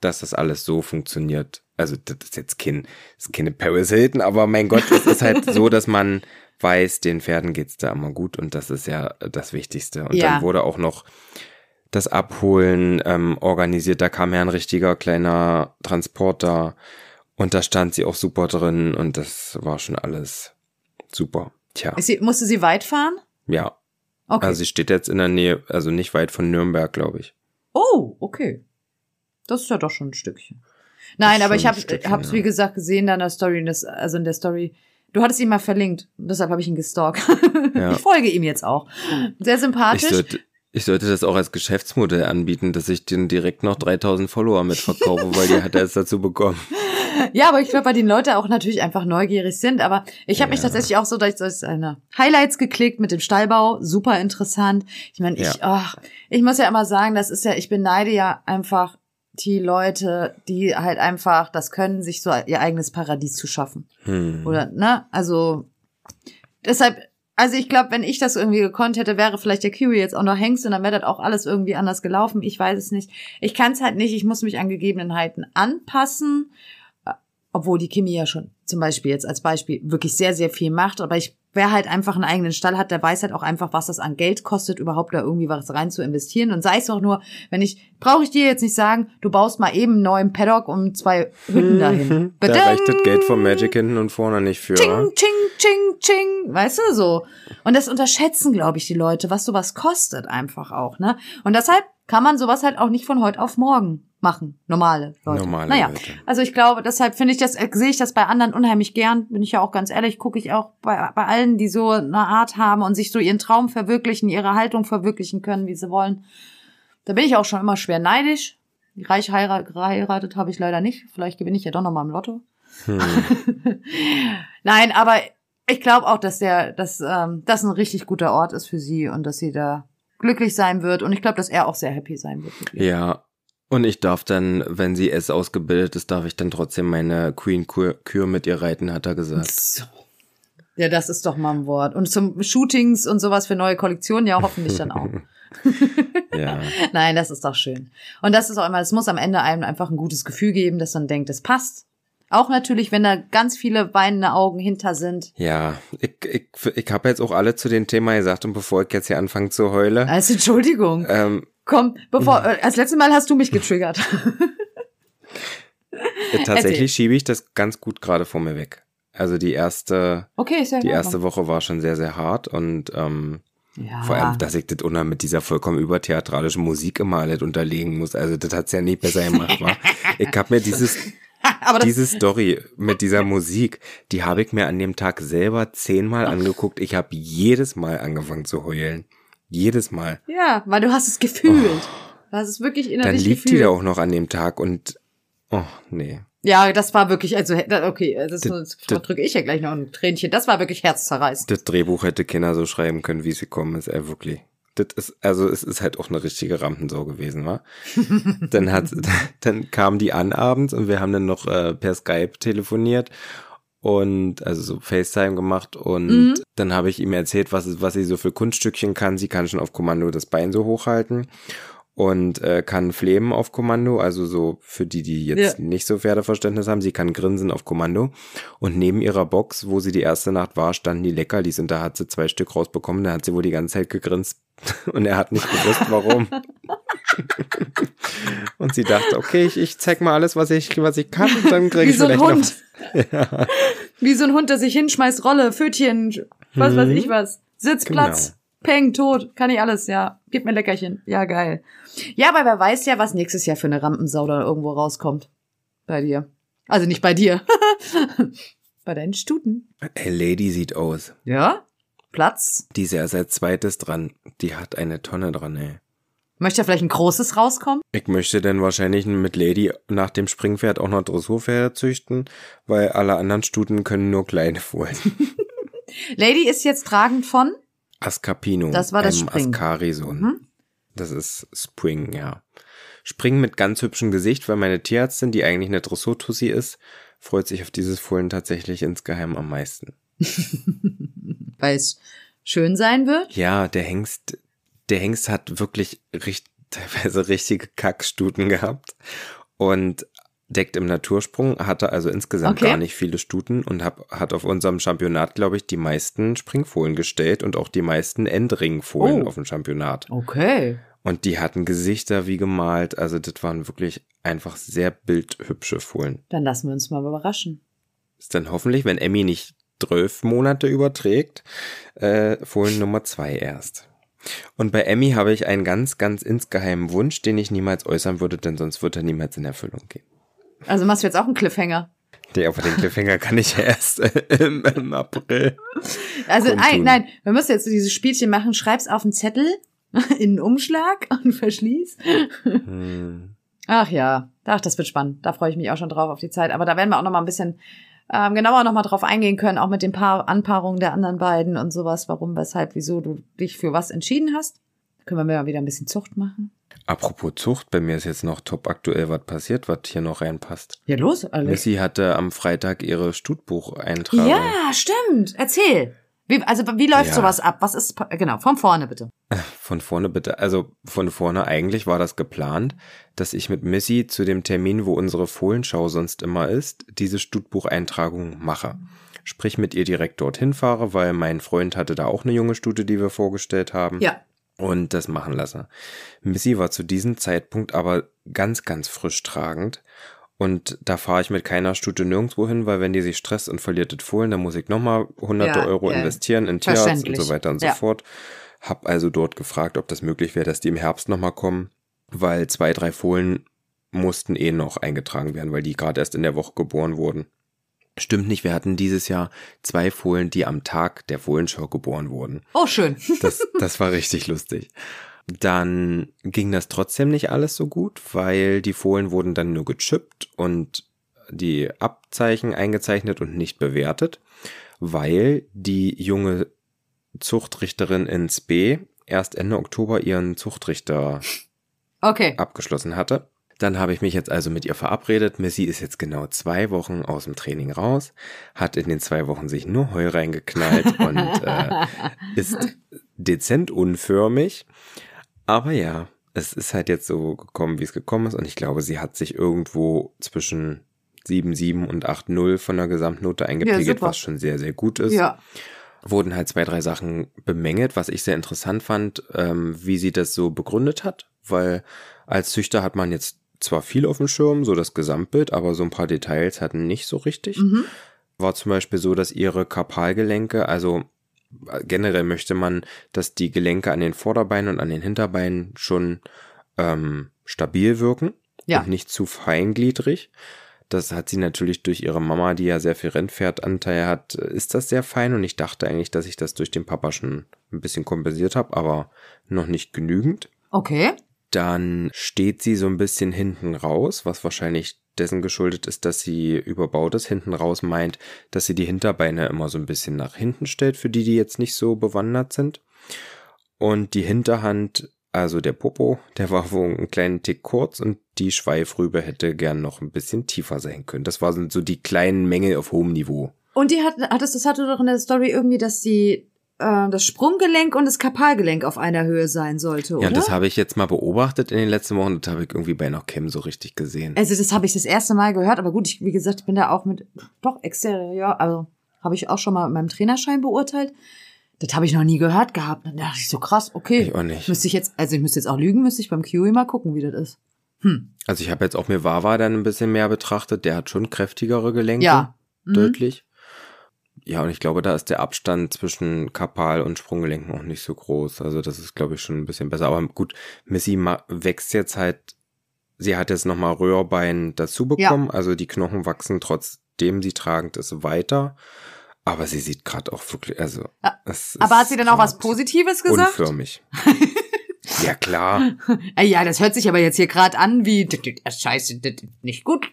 dass das alles so funktioniert. Also das ist jetzt kein, das ist keine Paris Hilton, aber mein Gott, es ist halt so, dass man weiß, den Pferden geht's da immer gut und das ist ja das Wichtigste. Und ja. dann wurde auch noch das Abholen ähm, organisiert. Da kam ja ein richtiger kleiner Transporter und da stand sie auch super drin und das war schon alles super. Tja. Sie, musste sie weit fahren? Ja. Okay. Also sie steht jetzt in der Nähe, also nicht weit von Nürnberg, glaube ich. Oh, okay. Das ist ja doch schon ein Stückchen. Nein, aber ich habe es wie gesagt gesehen da in der Story, das, also in der Story Du hattest ihn mal verlinkt. Deshalb habe ich ihn gestalkt. Ja. *laughs* Ich folge ihm jetzt auch. Sehr sympathisch. Ich sollte, ich sollte das auch als Geschäftsmodell anbieten, dass ich den direkt noch 3000 Follower mitverkaufe, weil die hat er jetzt dazu bekommen. *laughs* Ja, aber ich glaube, weil die Leute auch natürlich einfach neugierig sind. Aber ich habe ja. mich tatsächlich auch so durch seine Highlights geklickt mit dem Stallbau. Super interessant. Ich meine, ich, ja. ich muss ja immer sagen, das ist ja, ich beneide ja einfach die Leute, die halt einfach das können, sich so ihr eigenes Paradies zu schaffen. Hm. Oder, ne? Also, deshalb, also ich glaube, wenn ich das irgendwie gekonnt hätte, wäre vielleicht der Kiwi jetzt auch noch Hengst und dann wäre das auch alles irgendwie anders gelaufen. Ich weiß es nicht. Ich kann es halt nicht. Ich muss mich an Gegebenheiten anpassen. Obwohl die Kimi ja schon zum Beispiel jetzt als Beispiel wirklich sehr, sehr viel macht. Aber ich wer halt einfach einen eigenen Stall hat, der weiß halt auch einfach, was das an Geld kostet, überhaupt da irgendwie was rein zu investieren. Und sei es auch nur, wenn ich, brauche ich dir jetzt nicht sagen, du baust mal eben einen neuen Paddock um zwei Hütten dahin. Mhm. Da reicht das Geld vom Magic hinten und vorne nicht für. Ching, ching, ching, ching. Weißt du so? Und das unterschätzen, glaube ich, die Leute, was sowas kostet einfach auch, ne? Und deshalb kann man sowas halt auch nicht von heute auf morgen machen. Normale Leute. Normale naja, Leute. also ich glaube, deshalb finde ich das, äh, sehe ich das bei anderen unheimlich gern. Bin ich ja auch ganz ehrlich, gucke ich auch bei, bei allen, die so eine Art haben und sich so ihren Traum verwirklichen, ihre Haltung verwirklichen können, wie sie wollen. Da bin ich auch schon immer schwer neidisch. Reich geheiratet habe ich leider nicht. Vielleicht gewinne ich ja doch noch mal im Lotto. Hm. *laughs* Nein, aber ich glaube auch, dass der, dass ähm, das ein richtig guter Ort ist für sie und dass sie da glücklich sein wird. Und ich glaube, dass er auch sehr happy sein wird. Ja, und ich darf dann, wenn sie es ausgebildet ist, darf ich dann trotzdem meine Queen Kür mit ihr reiten, hat er gesagt. So. Ja, das ist doch mal ein Wort. Und zum Shootings und sowas für neue Kollektionen ja hoffentlich dann auch. *laughs* ja. Nein, das ist doch schön. Und das ist auch immer, es muss am Ende einem einfach ein gutes Gefühl geben, dass man denkt, es passt. Auch natürlich, wenn da ganz viele weinende Augen hinter sind. Ja, ich, ich, ich habe jetzt auch alle zu dem Thema gesagt und bevor ich jetzt hier anfange zu heulen. Also Entschuldigung. Ähm, Komm, bevor, äh, *laughs* als letztes Mal hast du mich getriggert. Tatsächlich schiebe ich das ganz gut gerade vor mir weg. Also die erste, okay, die erste Woche war schon sehr, sehr hart und ähm, ja. vor allem, dass ich das unter mit dieser vollkommen übertheatralischen Musik immer alles unterlegen muss. Also das hat's ja nicht besser gemacht, wa? *laughs* Ich habe mir dieses *laughs* diese Story mit dieser Musik, die habe ich mir an dem Tag selber zehnmal angeguckt. Ich habe jedes Mal angefangen zu heulen. Jedes Mal. Ja, weil du hast es gefühlt. Oh. Du hast es wirklich innerlich Dann liegt gefühlt. die da auch noch an dem Tag und oh, nee. Ja, das war wirklich, also okay, das, das, drücke ich ja gleich noch ein Tränchen. Das war wirklich herzzerreißend. Das Drehbuch hätte Kinder so schreiben können, wie sie kommen, ist er wirklich. Das ist, also es ist halt auch eine richtige Rampensau gewesen, wa? *laughs* dann hat, dann kam die an abends und wir haben dann noch äh, per Skype telefoniert und also so FaceTime gemacht und mhm. dann habe ich ihm erzählt, was, was sie so für Kunststückchen kann. Sie kann schon auf Kommando das Bein so hochhalten und äh, kann flemen auf Kommando, also so für die, die jetzt ja. nicht so Pferdeverständnis haben, sie kann grinsen auf Kommando und neben ihrer Box, wo sie die erste Nacht war, standen die Leckerlis und da hat sie zwei Stück rausbekommen, da hat sie wohl die ganze Zeit gegrinst *laughs* und er hat nicht gewusst, warum. *laughs* und sie dachte, okay, ich, ich zeig mal alles, was ich, was ich kann und dann krieg Wie ich so ein Hund. *laughs* was. Wie so ein Hund, der sich hinschmeißt, Rolle, Pfötchen, was weiß ich was. Sitzplatz, Genau. Peng, tot, kann ich alles, ja. Gib mir Leckerchen. Ja, geil. Ja, aber wer weiß ja, was nächstes Jahr für eine Rampensau da irgendwo rauskommt. Bei dir. Also nicht bei dir. *laughs* bei deinen Stuten. Hey, Lady sieht aus. Ja? Platz. Die ist ja seit zweites dran. Die hat eine Tonne dran, ey. Möchte ja vielleicht ein großes rauskommen? Ich möchte dann wahrscheinlich mit Lady nach dem Springpferd auch noch Dressurpferde züchten, weil alle anderen Stuten können nur kleine Fohlen. *laughs* Lady ist jetzt tragend von? Ascapino. Das war das einem Spring. Ascari-Sohn. Mhm. Das ist Spring, ja. Spring mit ganz hübschem Gesicht, weil meine Tierärztin, die eigentlich eine Dressurtussi ist, freut sich auf dieses Fohlen tatsächlich insgeheim am meisten. *laughs* Weil es schön sein wird. Ja, der Hengst, der Hengst hat wirklich richt, *laughs* teilweise richtige Kackstuten gehabt und deckt im Natursprung, hatte also insgesamt Okay. gar nicht viele Stuten und hab, hat auf unserem Championat, glaube ich, die meisten Springfohlen gestellt und auch die meisten Endringfohlen Oh. auf dem Championat. Okay. Und die hatten Gesichter wie gemalt, also das waren wirklich einfach sehr bildhübsche Fohlen. Dann lassen wir uns mal überraschen. Ist dann hoffentlich, wenn Emmy nicht zwölf Monate überträgt, äh, Fohlen Nummer zwei erst. Und bei Emmy habe ich einen ganz, ganz insgeheimen Wunsch, den ich niemals äußern würde, denn sonst wird er niemals in Erfüllung gehen. Also machst du jetzt auch einen Cliffhanger. Der aber den Cliffhanger kann ich ja erst äh, im, im April. Also nein, nein, wir müssen jetzt dieses Spielchen machen. Schreib's auf einen Zettel *laughs* in einen Umschlag und verschließ. Hm. Ach ja, ach, das wird spannend. Da freue ich mich auch schon drauf auf die Zeit. Aber da werden wir auch noch mal ein bisschen ähm, genauer noch mal drauf eingehen können, auch mit den Paar Anpaarungen der anderen beiden und sowas. Warum, weshalb, wieso du dich für was entschieden hast. Können wir mal wieder ein bisschen Zucht machen. Apropos Zucht, bei mir ist jetzt noch top aktuell was passiert, was hier noch reinpasst. Ja, los, Alex. Missy hatte am Freitag ihre Stutbucheintragung. Ja, stimmt. Erzähl. Wie, also wie läuft Ja. sowas ab? Was ist genau von vorne bitte? *laughs* Von vorne bitte. Also von vorne eigentlich war das geplant, dass ich mit Missy zu dem Termin, wo unsere Fohlenschau sonst immer ist, diese Stutbucheintragung mache. Sprich mit ihr direkt dorthin fahre, weil mein Freund hatte da auch eine junge Stute, die wir vorgestellt haben. Ja. Und das machen lasse. Missy war zu diesem Zeitpunkt aber ganz, ganz frisch tragend. Und da fahre ich mit keiner Stute nirgendwo hin, weil wenn die sich stresst und verliert das Fohlen, dann muss ich nochmal hunderte Ja, Euro ja. investieren in Tierarzt und so weiter und Ja. so fort. Hab also dort gefragt, ob das möglich wäre, dass die im Herbst nochmal kommen, weil zwei, drei Fohlen mussten eh noch eingetragen werden, weil die gerade erst in der Woche geboren wurden. Stimmt nicht, wir hatten dieses Jahr zwei Fohlen, die am Tag der Fohlenschau geboren wurden. Oh, schön. *laughs* Das, das war richtig lustig. Dann ging das trotzdem nicht alles so gut, weil die Fohlen wurden dann nur gechippt und die Abzeichen eingezeichnet und nicht bewertet, weil die junge Zuchtrichterin ins B erst Ende Oktober ihren Zuchtrichter Okay. abgeschlossen hatte. Dann habe ich mich jetzt also mit ihr verabredet. Missy ist jetzt genau zwei Wochen aus dem Training raus, hat in den zwei Wochen sich nur Heu reingeknallt *laughs* und äh, ist dezent unförmig. Aber ja, es ist halt jetzt so gekommen, wie es gekommen ist. Und ich glaube, sie hat sich irgendwo zwischen 7,7 und 8,0 von der Gesamtnote eingepegelt, super. was schon sehr, sehr gut ist Ja. wurden halt zwei, drei Sachen bemängelt, was ich sehr interessant fand, ähm, wie sie das so begründet hat, weil als Züchter hat man jetzt zwar viel auf dem Schirm, so das Gesamtbild, aber so ein paar Details hatten nicht so richtig. Mhm. War zum Beispiel so, dass ihre Karpalgelenke, also äh, generell möchte man, dass die Gelenke an den Vorderbeinen und an den Hinterbeinen schon ähm, stabil wirken Ja. und nicht zu feingliedrig. Das hat sie natürlich durch ihre Mama, die ja sehr viel Rennpferdanteil hat, ist das sehr fein und ich dachte eigentlich, dass ich das durch den Papa schon ein bisschen kompensiert habe, aber noch nicht genügend. Okay. Dann steht sie so ein bisschen hinten raus, was wahrscheinlich dessen geschuldet ist, dass sie überbaut ist. Hinten raus meint, dass sie die Hinterbeine immer so ein bisschen nach hinten stellt, für die, die jetzt nicht so bewandert sind. Und die Hinterhand, also der Popo, der war wohl einen kleinen Tick kurz und die Schweifrübe hätte gern noch ein bisschen tiefer sein können. Das waren so die kleinen Mängel auf hohem Niveau. Und die hat, hattest, das hatte doch in der Story irgendwie, dass die äh, das Sprunggelenk und das Kapalgelenk auf einer Höhe sein sollte, Ja, oder? und das habe ich jetzt mal beobachtet in den letzten Wochen. Das habe ich irgendwie bei noch Chem so richtig gesehen. also das habe ich das erste Mal gehört, aber gut, ich, wie gesagt, ich bin da auch mit, doch, Exterior, also habe ich auch schon mal in meinem Trainerschein beurteilt, Das habe ich noch nie gehört gehabt. Dann dachte ich so krass, okay. Ich auch nicht. Müsste ich jetzt, also ich müsste jetzt auch lügen, müsste ich beim Kiwi mal gucken, wie das ist. Hm. Also ich habe jetzt auch mir Wawa dann ein bisschen mehr betrachtet. Der hat schon kräftigere Gelenke. Ja. Mhm. Deutlich. Ja, und ich glaube, da ist der Abstand zwischen Kapal und Sprunggelenken auch nicht so groß. Also das ist, glaube ich, schon ein bisschen besser. Aber gut, Missy wächst jetzt halt, sie hat jetzt nochmal Röhrbein dazu bekommen. Also die Knochen wachsen trotzdem sie tragend ist weiter. Aber sie sieht gerade auch wirklich, also. Ja, Aber hat sie denn auch was Positives gesagt? Unförmig. ja, klar. Ah ja, das hört sich aber jetzt hier gerade an wie, das scheiße, das ist nicht gut.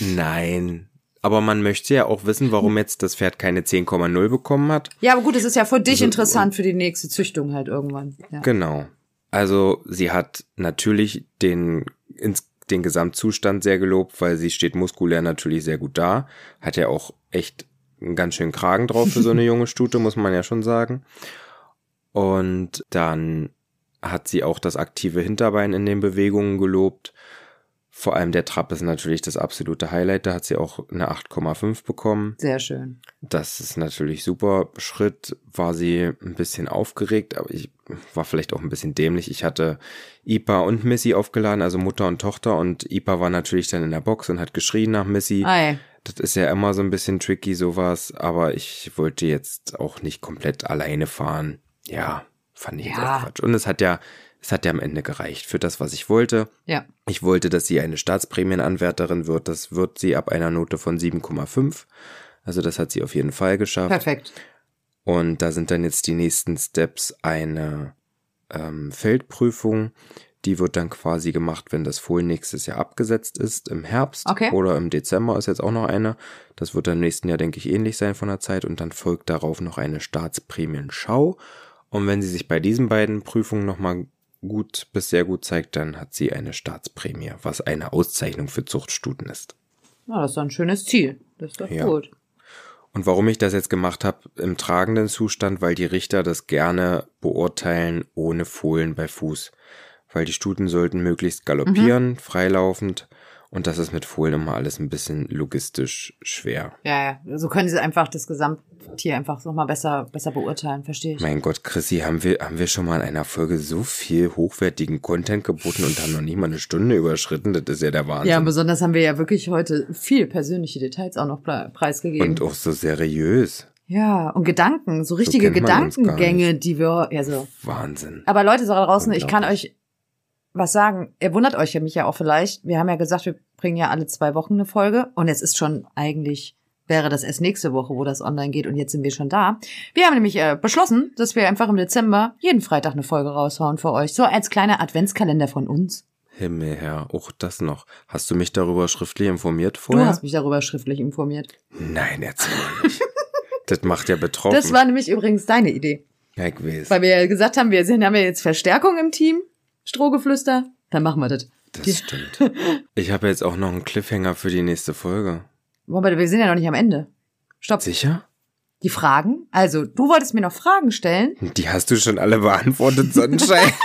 Nein. Aber man möchte ja auch wissen, warum jetzt das Pferd keine 10,0 bekommen hat. ja, aber gut, es ist ja für dich Also, interessant für die nächste Züchtung halt irgendwann. Ja. Genau. Also sie hat natürlich den, ins, den Gesamtzustand sehr gelobt, weil sie steht muskulär natürlich sehr gut da. Hat ja auch echt einen ganz schönen Kragen drauf für so eine *laughs* junge Stute, muss man ja schon sagen. Und dann hat sie auch das aktive Hinterbein in den Bewegungen gelobt. Vor allem der Trab ist natürlich das absolute Highlight. Da hat sie auch eine 8,5 bekommen. Sehr schön. Das ist natürlich super. Schritt war sie ein bisschen aufgeregt, aber ich war vielleicht auch ein bisschen dämlich. Ich hatte Ipa und Missy aufgeladen, also Mutter und Tochter, und Ipa war natürlich dann in der Box und hat geschrien nach Missy. Ei. Das ist ja immer so ein bisschen tricky, sowas, aber ich wollte jetzt auch nicht komplett alleine fahren. Ja, fand ich Ja. auch Quatsch. Und es hat ja, es hat ja am Ende gereicht für das, was ich wollte. Ja. Ich wollte, dass sie eine Staatsprämienanwärterin wird. Das wird sie ab einer Note von 7,5. Also das hat sie auf jeden Fall geschafft. Perfekt. Und da sind dann jetzt die nächsten Steps eine ähm, Feldprüfung. Die wird dann quasi gemacht, wenn das Fohlen nächstes Jahr abgesetzt ist, im Herbst Okay. oder im Dezember ist jetzt auch noch eine. Das wird dann im nächsten Jahr, denke ich, ähnlich sein von der Zeit. Und dann folgt darauf noch eine Staatsprämienschau. Und wenn sie sich bei diesen beiden Prüfungen nochmal gut bis sehr gut zeigt, dann hat sie eine Staatsprämie, was eine Auszeichnung für Zuchtstuten ist. Na, das ist ein schönes Ziel. Das ist doch Ja. gut. Und warum ich das jetzt gemacht habe im tragenden Zustand, weil die Richter das gerne beurteilen ohne Fohlen bei Fuß. Weil die Stuten sollten möglichst galoppieren, freilaufend. Und das ist mit Fohlen immer alles ein bisschen logistisch schwer. Ja, ja. So können sie einfach das Gesamttier einfach nochmal besser, besser beurteilen, verstehe ich. Mein Gott, Chrissy, haben wir, haben wir schon mal in einer Folge so viel hochwertigen Content geboten und haben noch nicht mal eine Stunde überschritten? Das ist ja der Wahnsinn. Ja, besonders haben wir ja wirklich heute viel persönliche Details auch noch pre- preisgegeben. und auch so seriös. ja, und Gedanken, so richtige gar Gedankengänge, die wir, ja so. Wahnsinn. Aber Leute, so da draußen, ich kann euch was sagen. Ihr wundert euch ja mich ja auch vielleicht. Wir haben ja gesagt, wir bringen ja alle zwei Wochen eine Folge. Und es ist schon eigentlich, wäre das erst nächste Woche, wo das online geht. Und jetzt sind wir schon da. Wir haben nämlich äh, beschlossen, dass wir einfach im Dezember jeden Freitag eine Folge raushauen für euch. So als kleiner Adventskalender von uns. Himmelherr, auch das noch. Hast du mich darüber schriftlich informiert vorher? Du hast mich darüber schriftlich informiert. Nein, erzähl mal nicht. *laughs* das macht ja betroffen. Das war nämlich übrigens deine Idee. ja, ich weiß. Weil wir ja gesagt haben, wir sind, haben ja jetzt Verstärkung im Team. Strohgeflüster. Dann machen wir das. Das stimmt. Ich habe jetzt auch noch einen Cliffhanger für die nächste Folge. Wobei, wir sind ja noch nicht am Ende. Stopp. Sicher? Die Fragen? Also, du wolltest mir noch Fragen stellen. Die hast du schon alle beantwortet, Sonnenschein. *laughs*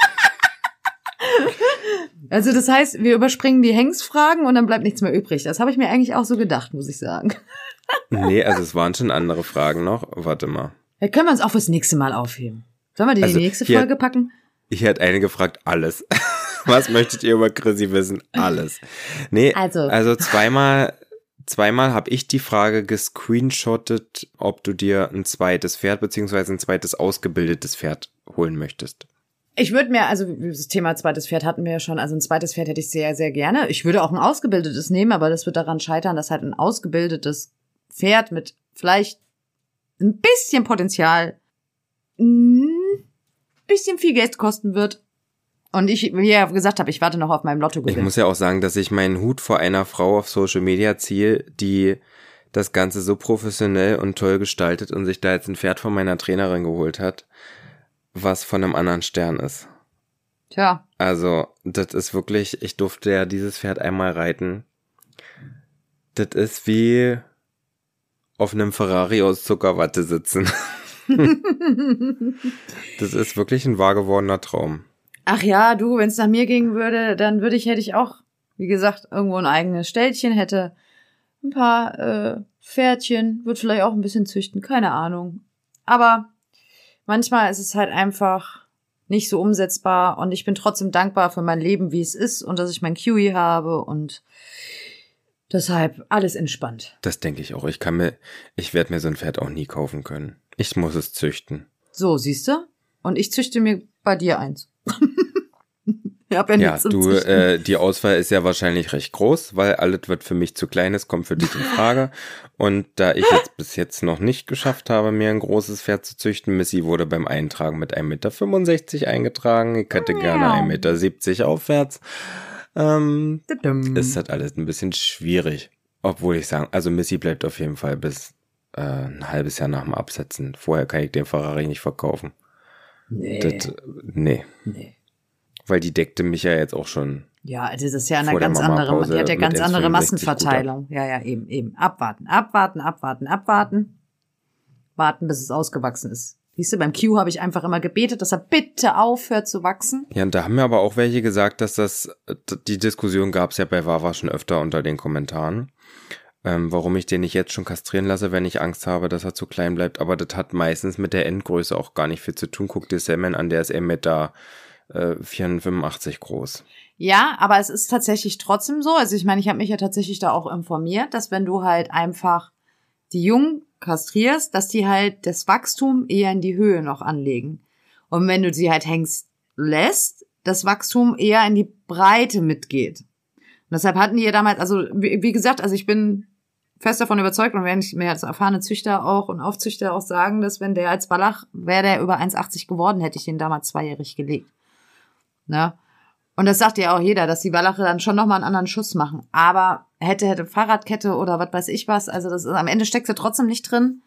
Also, das heißt, wir überspringen die Hengstfragen und dann bleibt nichts mehr übrig. Das habe ich mir eigentlich auch so gedacht, muss ich sagen. *laughs* nee, also es waren schon andere Fragen noch. Warte mal. Da können wir uns auch fürs nächste Mal aufheben. Sollen wir die Also, die nächste Folge packen? Ich hätte eine gefragt, alles. *laughs* Was möchtet ihr über Chrissy wissen? Alles. Nee, Also. also zweimal, zweimal habe ich die Frage gescreenshottet, ob du dir ein zweites Pferd beziehungsweise ein zweites ausgebildetes Pferd holen möchtest. Ich würde mir, also das Thema zweites Pferd hatten wir ja schon, also ein zweites Pferd hätte ich sehr, sehr gerne. Ich würde auch ein ausgebildetes nehmen, aber das wird daran scheitern, dass halt ein ausgebildetes Pferd mit vielleicht ein bisschen Potenzial bisschen viel Geld kosten wird. Und ich, wie ja gesagt habe, ich warte noch auf meinem Ich Lottogewinn. muss ja auch sagen, dass ich meinen Hut vor einer Frau auf Social Media ziehe, die das Ganze so professionell und toll gestaltet und sich da jetzt ein Pferd von meiner Trainerin geholt hat, was von einem anderen Stern ist. Tja, Also, das ist wirklich, ich durfte ja dieses Pferd einmal reiten. Das ist wie auf einem Ferrari aus Zuckerwatte sitzen. *laughs* *laughs* das ist wirklich ein wahr gewordener Traum. Ach ja, du, wenn es nach mir gehen würde, dann würde ich, hätte ich auch, wie gesagt, irgendwo ein eigenes Ställchen, hätte ein paar äh, Pferdchen, würde vielleicht auch ein bisschen züchten, keine Ahnung. Aber manchmal ist es halt einfach nicht so umsetzbar und ich bin trotzdem dankbar für mein Leben, wie es ist und dass ich mein Kiwi habe und deshalb alles entspannt. Das denke ich auch. Ich kann mir, ich werde mir so ein Pferd auch nie kaufen können. Ich muss es züchten. So, siehst du? Und ich züchte mir bei dir eins. *laughs* ja, ja du, äh, die Auswahl ist ja wahrscheinlich recht groß, weil alles, was für mich zu klein ist, kommt für dich in Frage. *laughs* Und da ich jetzt bis jetzt noch nicht geschafft habe, mir ein großes Pferd zu züchten, Missy wurde beim Eintragen mit 1,65 Meter eingetragen. Ich hätte gerne 1,70 Meter aufwärts. Ähm, ist das alles ein bisschen schwierig. Obwohl ich sagen, also Missy bleibt auf jeden Fall bis äh, ein halbes Jahr nach dem Absetzen. Vorher kann ich den Ferrari nicht verkaufen. Nee. Das, nee. nee. Weil die deckte mich ja jetzt auch schon. Ja, das ist ja eine ganz andere, die hat ja ganz andere Massenverteilung. Ja, ja, eben, eben. Abwarten, abwarten, abwarten, abwarten. Warten, bis es ausgewachsen ist. Siehst du, beim Q habe ich einfach immer gebetet, dass er bitte aufhört zu wachsen. Ja, und da haben mir aber auch welche gesagt, dass das, die Diskussion gab es ja bei Wawa schon öfter unter den Kommentaren ähm, warum ich den nicht jetzt schon kastrieren lasse, wenn ich Angst habe, dass er zu klein bleibt. Aber das hat meistens mit der Endgröße auch gar nicht viel zu tun. Guck dir Salmon an, der ist 1,85 Meter äh, 85 groß. Ja, aber es ist tatsächlich trotzdem so. Also ich meine, ich habe mich ja tatsächlich da auch informiert, dass wenn du halt einfach die Jungen kastrierst, dass die halt das Wachstum eher in die Höhe noch anlegen. Und wenn du sie halt hängst lässt, das Wachstum eher in die Breite mitgeht. Und deshalb hatten die ja damals, also wie, wie gesagt, also ich bin fest davon überzeugt und wenn ich mir als erfahrene Züchter auch und Aufzüchter auch sagen, dass wenn der als Wallach, wäre der über 1,80 geworden, hätte ich den damals zweijährig gelegt. Ne? Und das sagt ja auch jeder, dass die Wallache dann schon nochmal einen anderen Schuss machen. Aber hätte, hätte Fahrradkette oder was weiß ich was, also das ist, am Ende steckt sie trotzdem nicht drin.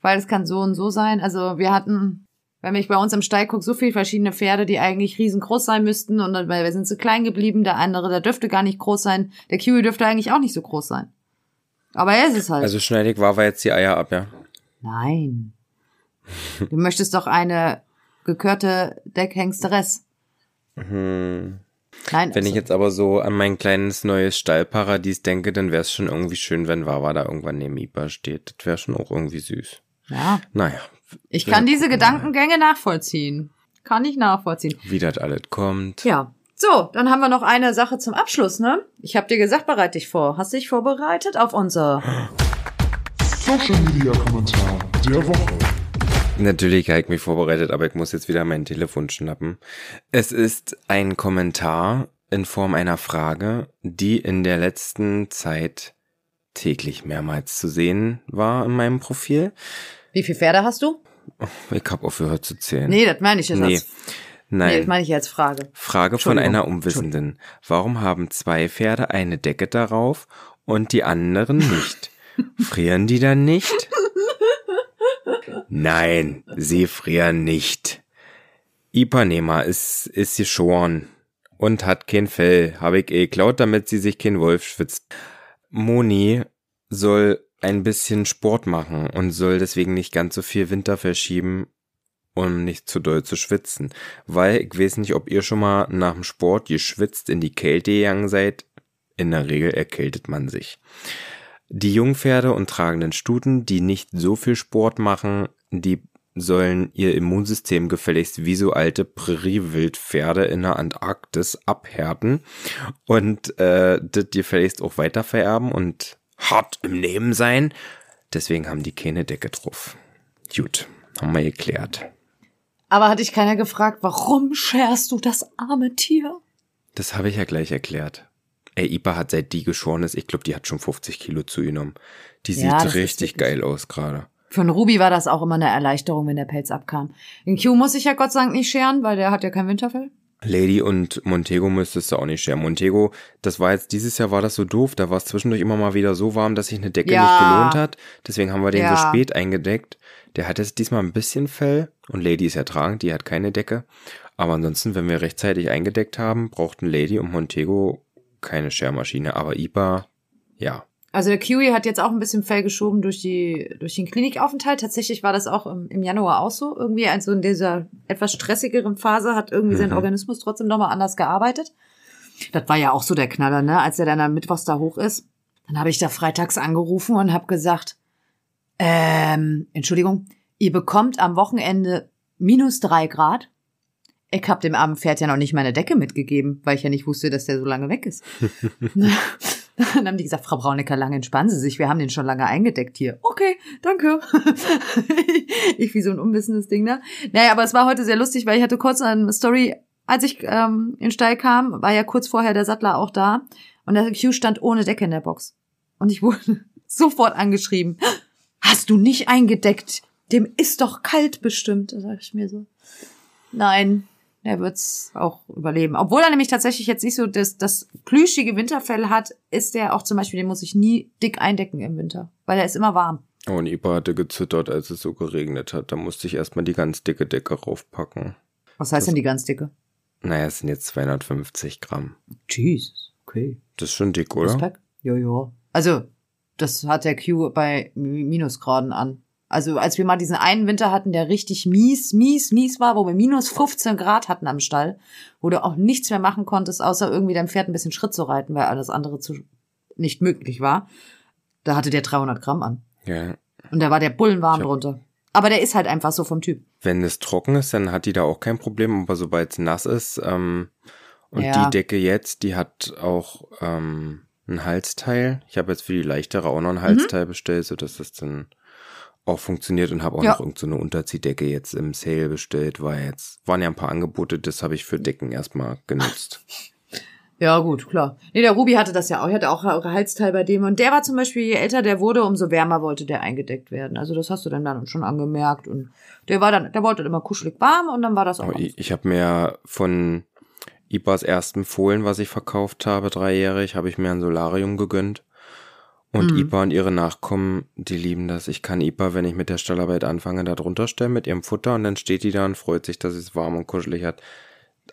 Weil es kann so und so sein. Also wir hatten wenn ich bei uns im Stall gucke, so viele verschiedene Pferde, die eigentlich riesengroß sein müssten und dann, weil wir sind zu klein geblieben, der andere, der dürfte gar nicht groß sein, der Kiwi dürfte eigentlich auch nicht so groß sein. Aber er ist es halt. Also schneidig war wir jetzt die Eier ab, ja? Nein. Du möchtest doch eine gekörte Deckhengsteress. Hm. Nein, wenn also, ich jetzt aber so an mein kleines neues Stallparadies denke, dann wäre es schon irgendwie schön, wenn Wawa da irgendwann neben Ipa steht. Das wäre schon auch irgendwie süß. Ja. Naja, ich kann diese Gedankengänge nachvollziehen. Kann ich nachvollziehen. Wie das alles kommt. Ja. So, dann haben wir noch eine Sache zum Abschluss, ne? Ich habe dir gesagt, bereite dich vor. Hast dich vorbereitet auf unser Social Media Kommentar der Woche? Natürlich habe ich mich vorbereitet, aber ich muss jetzt wieder mein Telefon schnappen. Es ist ein Kommentar in Form einer Frage, die in der letzten Zeit täglich mehrmals zu sehen war in meinem Profil. Wie viele Pferde hast du? Ich habe aufgehört zu zählen. Nee, das meine ich jetzt nee. als Nein. Nee, das meine ich als Frage. Frage von einer Unwissenden. Warum haben zwei Pferde eine Decke darauf und die anderen nicht? *laughs* frieren die dann nicht? Nein, sie frieren nicht. Ipanema ist, ist geschoren und hat kein Fell. Habe ich eh geklaut, damit sie sich kein Wolf schwitzt. Moni soll ein bisschen Sport machen und soll deswegen nicht ganz so viel Winter verschieben, um nicht zu doll zu schwitzen. Weil ich weiß nicht, ob ihr schon mal nach dem Sport geschwitzt in die Kälte gegangen seid. In der Regel erkältet man sich. Die Jungpferde und tragenden Stuten, die nicht so viel Sport machen, die sollen ihr Immunsystem gefälligst wie so alte Präriewildpferde in der Antarktis abhärten und äh, das gefälligst auch weiter vererben und hart im Nehmen sein. Deswegen haben die keine Decke drauf. Gut, haben wir geklärt. Aber hatte ich keiner gefragt, warum scherst du das arme Tier? Das habe ich ja gleich erklärt. Ey, Ipa hat seit die geschoren ist, ich glaube, die hat schon 50 Kilo zugenommen. Die ja, sieht richtig geil aus gerade. Für einen Ruby war das auch immer eine Erleichterung, wenn der Pelz abkam. In Q muss ich ja Gott sei Dank nicht scheren, weil der hat ja kein Winterfell. Lady und Montego müsstest du auch nicht scheren. Montego, das war jetzt, dieses Jahr war das so doof, da war es zwischendurch immer mal wieder so warm, dass sich eine Decke ja. nicht gelohnt hat. Deswegen haben wir den ja. so spät eingedeckt. Der hat jetzt diesmal ein bisschen Fell und Lady ist ertragend, die hat keine Decke. Aber ansonsten, wenn wir rechtzeitig eingedeckt haben, brauchten Lady und Montego keine Schermaschine. Aber IPA, ja, also der Kiwi hat jetzt auch ein bisschen Fell geschoben durch die durch den Klinikaufenthalt. Tatsächlich war das auch im, im Januar auch so. Irgendwie also in dieser etwas stressigeren Phase hat irgendwie mhm. sein Organismus trotzdem nochmal anders gearbeitet. Das war ja auch so der Knaller, ne? Als er dann am Mittwochs da hoch ist, dann habe ich da freitags angerufen und habe gesagt, ähm, Entschuldigung, Ihr bekommt am Wochenende minus drei Grad. Ich hab dem armen Pferd ja noch nicht meine Decke mitgegeben, weil ich ja nicht wusste, dass der so lange weg ist. *laughs* *laughs* *laughs* Dann haben die gesagt, Frau Braunecker, lange entspannen Sie sich, wir haben den schon lange eingedeckt hier. Okay, danke. *laughs* ich wie so ein unwissendes Ding da. Naja, aber es war heute sehr lustig, weil ich hatte kurz eine Story, als ich ähm, in den Stall kam, war ja kurz vorher der Sattler auch da und der Q stand ohne Decke in der Box. Und ich wurde *laughs* sofort angeschrieben. Hast du nicht eingedeckt? Dem ist doch kalt bestimmt. Sag ich mir so. Nein, er wird's auch überleben. Obwohl er nämlich tatsächlich jetzt nicht so das, das plüschige Winterfell hat, ist der auch zum Beispiel, den muss ich nie dick eindecken im Winter, weil er ist immer warm. Oh, und Ipa hatte gezittert, als es so geregnet hat. Da musste ich erstmal die ganz dicke Decke raufpacken. Was heißt Das- denn die ganz dicke? Naja, es sind jetzt 250 Gramm. Jesus, okay. Das ist schon dick, oder? Respekt. Ja, ja. Also, das hat der Q bei Mi- Minusgraden an. Also, als wir mal diesen einen Winter hatten, der richtig mies, mies, mies war, wo wir minus 15 Grad hatten am Stall, wo du auch nichts mehr machen konntest, außer irgendwie dein Pferd ein bisschen Schritt zu reiten, weil alles andere zu, nicht möglich war. Da hatte der 300 Gramm an. Ja. Und da war der Bullenwarm hab- drunter. Aber der ist halt einfach so vom Typ. Wenn es trocken ist, dann hat die da auch kein Problem, aber sobald es nass ist, ähm, und Ja. die Decke jetzt, die hat auch ähm, ein Halsteil. Ich habe jetzt für die leichtere auch noch Mhm. ein Halsteil bestellt, sodass das dann auch funktioniert und habe auch Ja. noch irgendeine so Unterziehdecke jetzt im Sale bestellt, weil jetzt waren ja ein paar Angebote, das habe ich für Decken erstmal genutzt. *laughs* Ja, gut, klar. Nee, der Ruby hatte das ja auch. Er hatte auch Halsteil bei dem. Und der war zum Beispiel, je älter der wurde, umso wärmer wollte der eingedeckt werden. Also das hast du dann dann schon angemerkt. Und der war dann, der wollte dann immer kuschelig warm und dann war das auch. Alles. ich ich habe mir von IPAs ersten Fohlen, was ich verkauft habe, dreijährig, habe ich mir ein Solarium gegönnt. Und Mhm. IPA und ihre Nachkommen, die lieben das. Ich kann IPA, wenn ich mit der Stallarbeit anfange, da drunter stellen mit ihrem Futter und dann steht die da und freut sich, dass es warm und kuschelig hat.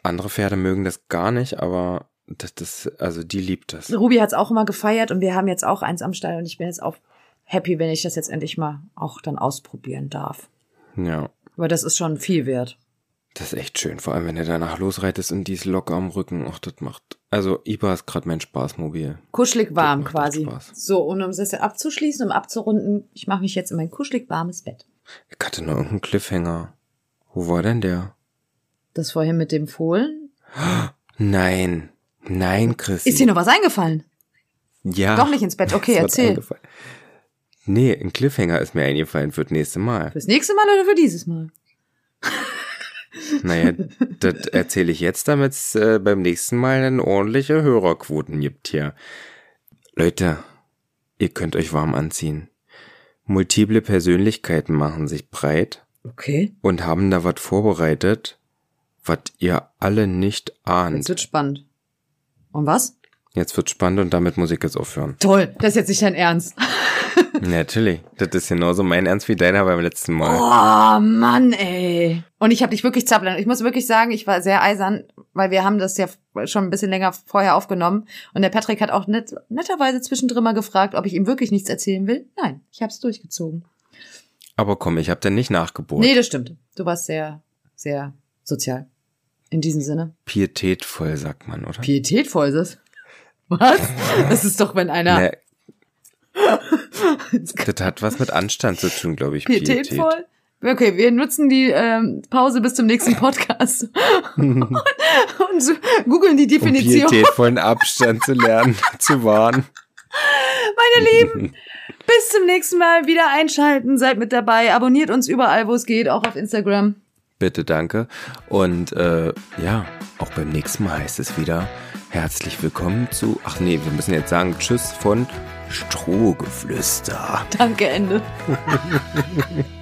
Andere Pferde mögen das gar nicht, aber das, das, also die liebt das. Ruby hat's auch immer gefeiert und wir haben jetzt auch eins am Stall und ich bin jetzt auch happy, wenn ich das jetzt endlich mal auch dann ausprobieren darf. Ja. Weil das ist schon viel wert. Das ist echt schön, vor allem wenn du danach losreitest und die ist locker am Rücken. Ach, das macht. Also IPA ist gerade mein Spaßmobil. Kuschelig warm quasi. So, und um das jetzt abzuschließen, um abzurunden, ich mache mich jetzt in mein kuschelig warmes Bett. Ich hatte noch irgendeinen Cliffhanger. Wo war denn der? Das vorhin mit dem Fohlen. Nein. Nein, Chris. Ist dir noch was eingefallen? ja. Doch nicht ins Bett. Okay, *laughs* Es erzähl. Nee, ein Cliffhanger ist mir eingefallen für das nächste Mal. Fürs nächste Mal oder für dieses Mal? Naja, das erzähle ich jetzt, damit es äh, beim nächsten Mal dann ordentliche Hörerquoten gibt hier. Leute, ihr könnt euch warm anziehen. Multiple Persönlichkeiten machen sich breit Okay. und haben da was vorbereitet, was ihr alle nicht ahnt. Jetzt wird spannend. Und was? Jetzt wird spannend und damit muss ich jetzt aufhören. Toll. Das ist jetzt nicht dein Ernst. *laughs* *laughs* Natürlich, das ist genauso mein Ernst wie deiner beim letzten Mal. Oh, Mann, ey. Und ich habe dich wirklich zappeln. Ich muss wirklich sagen, ich war sehr eisern, weil wir haben das ja schon ein bisschen länger vorher aufgenommen. Und der Patrick hat auch net, netterweise zwischendrin mal gefragt, ob ich ihm wirklich nichts erzählen will. Nein, ich habe es durchgezogen. Aber komm, ich habe dann nicht nachgebohrt. Nee, das stimmt. Du warst sehr, sehr sozial. In diesem Sinne. Pietätvoll, sagt man, oder? Pietätvoll ist es. Was? Das ist doch, wenn einer Ne, *laughs* das hat was mit Anstand zu tun, glaube ich. pietätvoll. Okay, wir nutzen die ähm, Pause bis zum nächsten Podcast *laughs* und, und so, googeln die Um Definition. pietätvollen Abstand zu lernen, *laughs* zu wahren. Meine Lieben, bis zum nächsten Mal wieder einschalten, seid mit dabei, abonniert uns überall, wo es geht, auch auf Instagram. Bitte, danke. Und äh, ja, auch beim nächsten Mal heißt es wieder herzlich willkommen zu. Ach nee, wir müssen jetzt sagen Tschüss von Strohgeflüster. Danke, Ende. *laughs*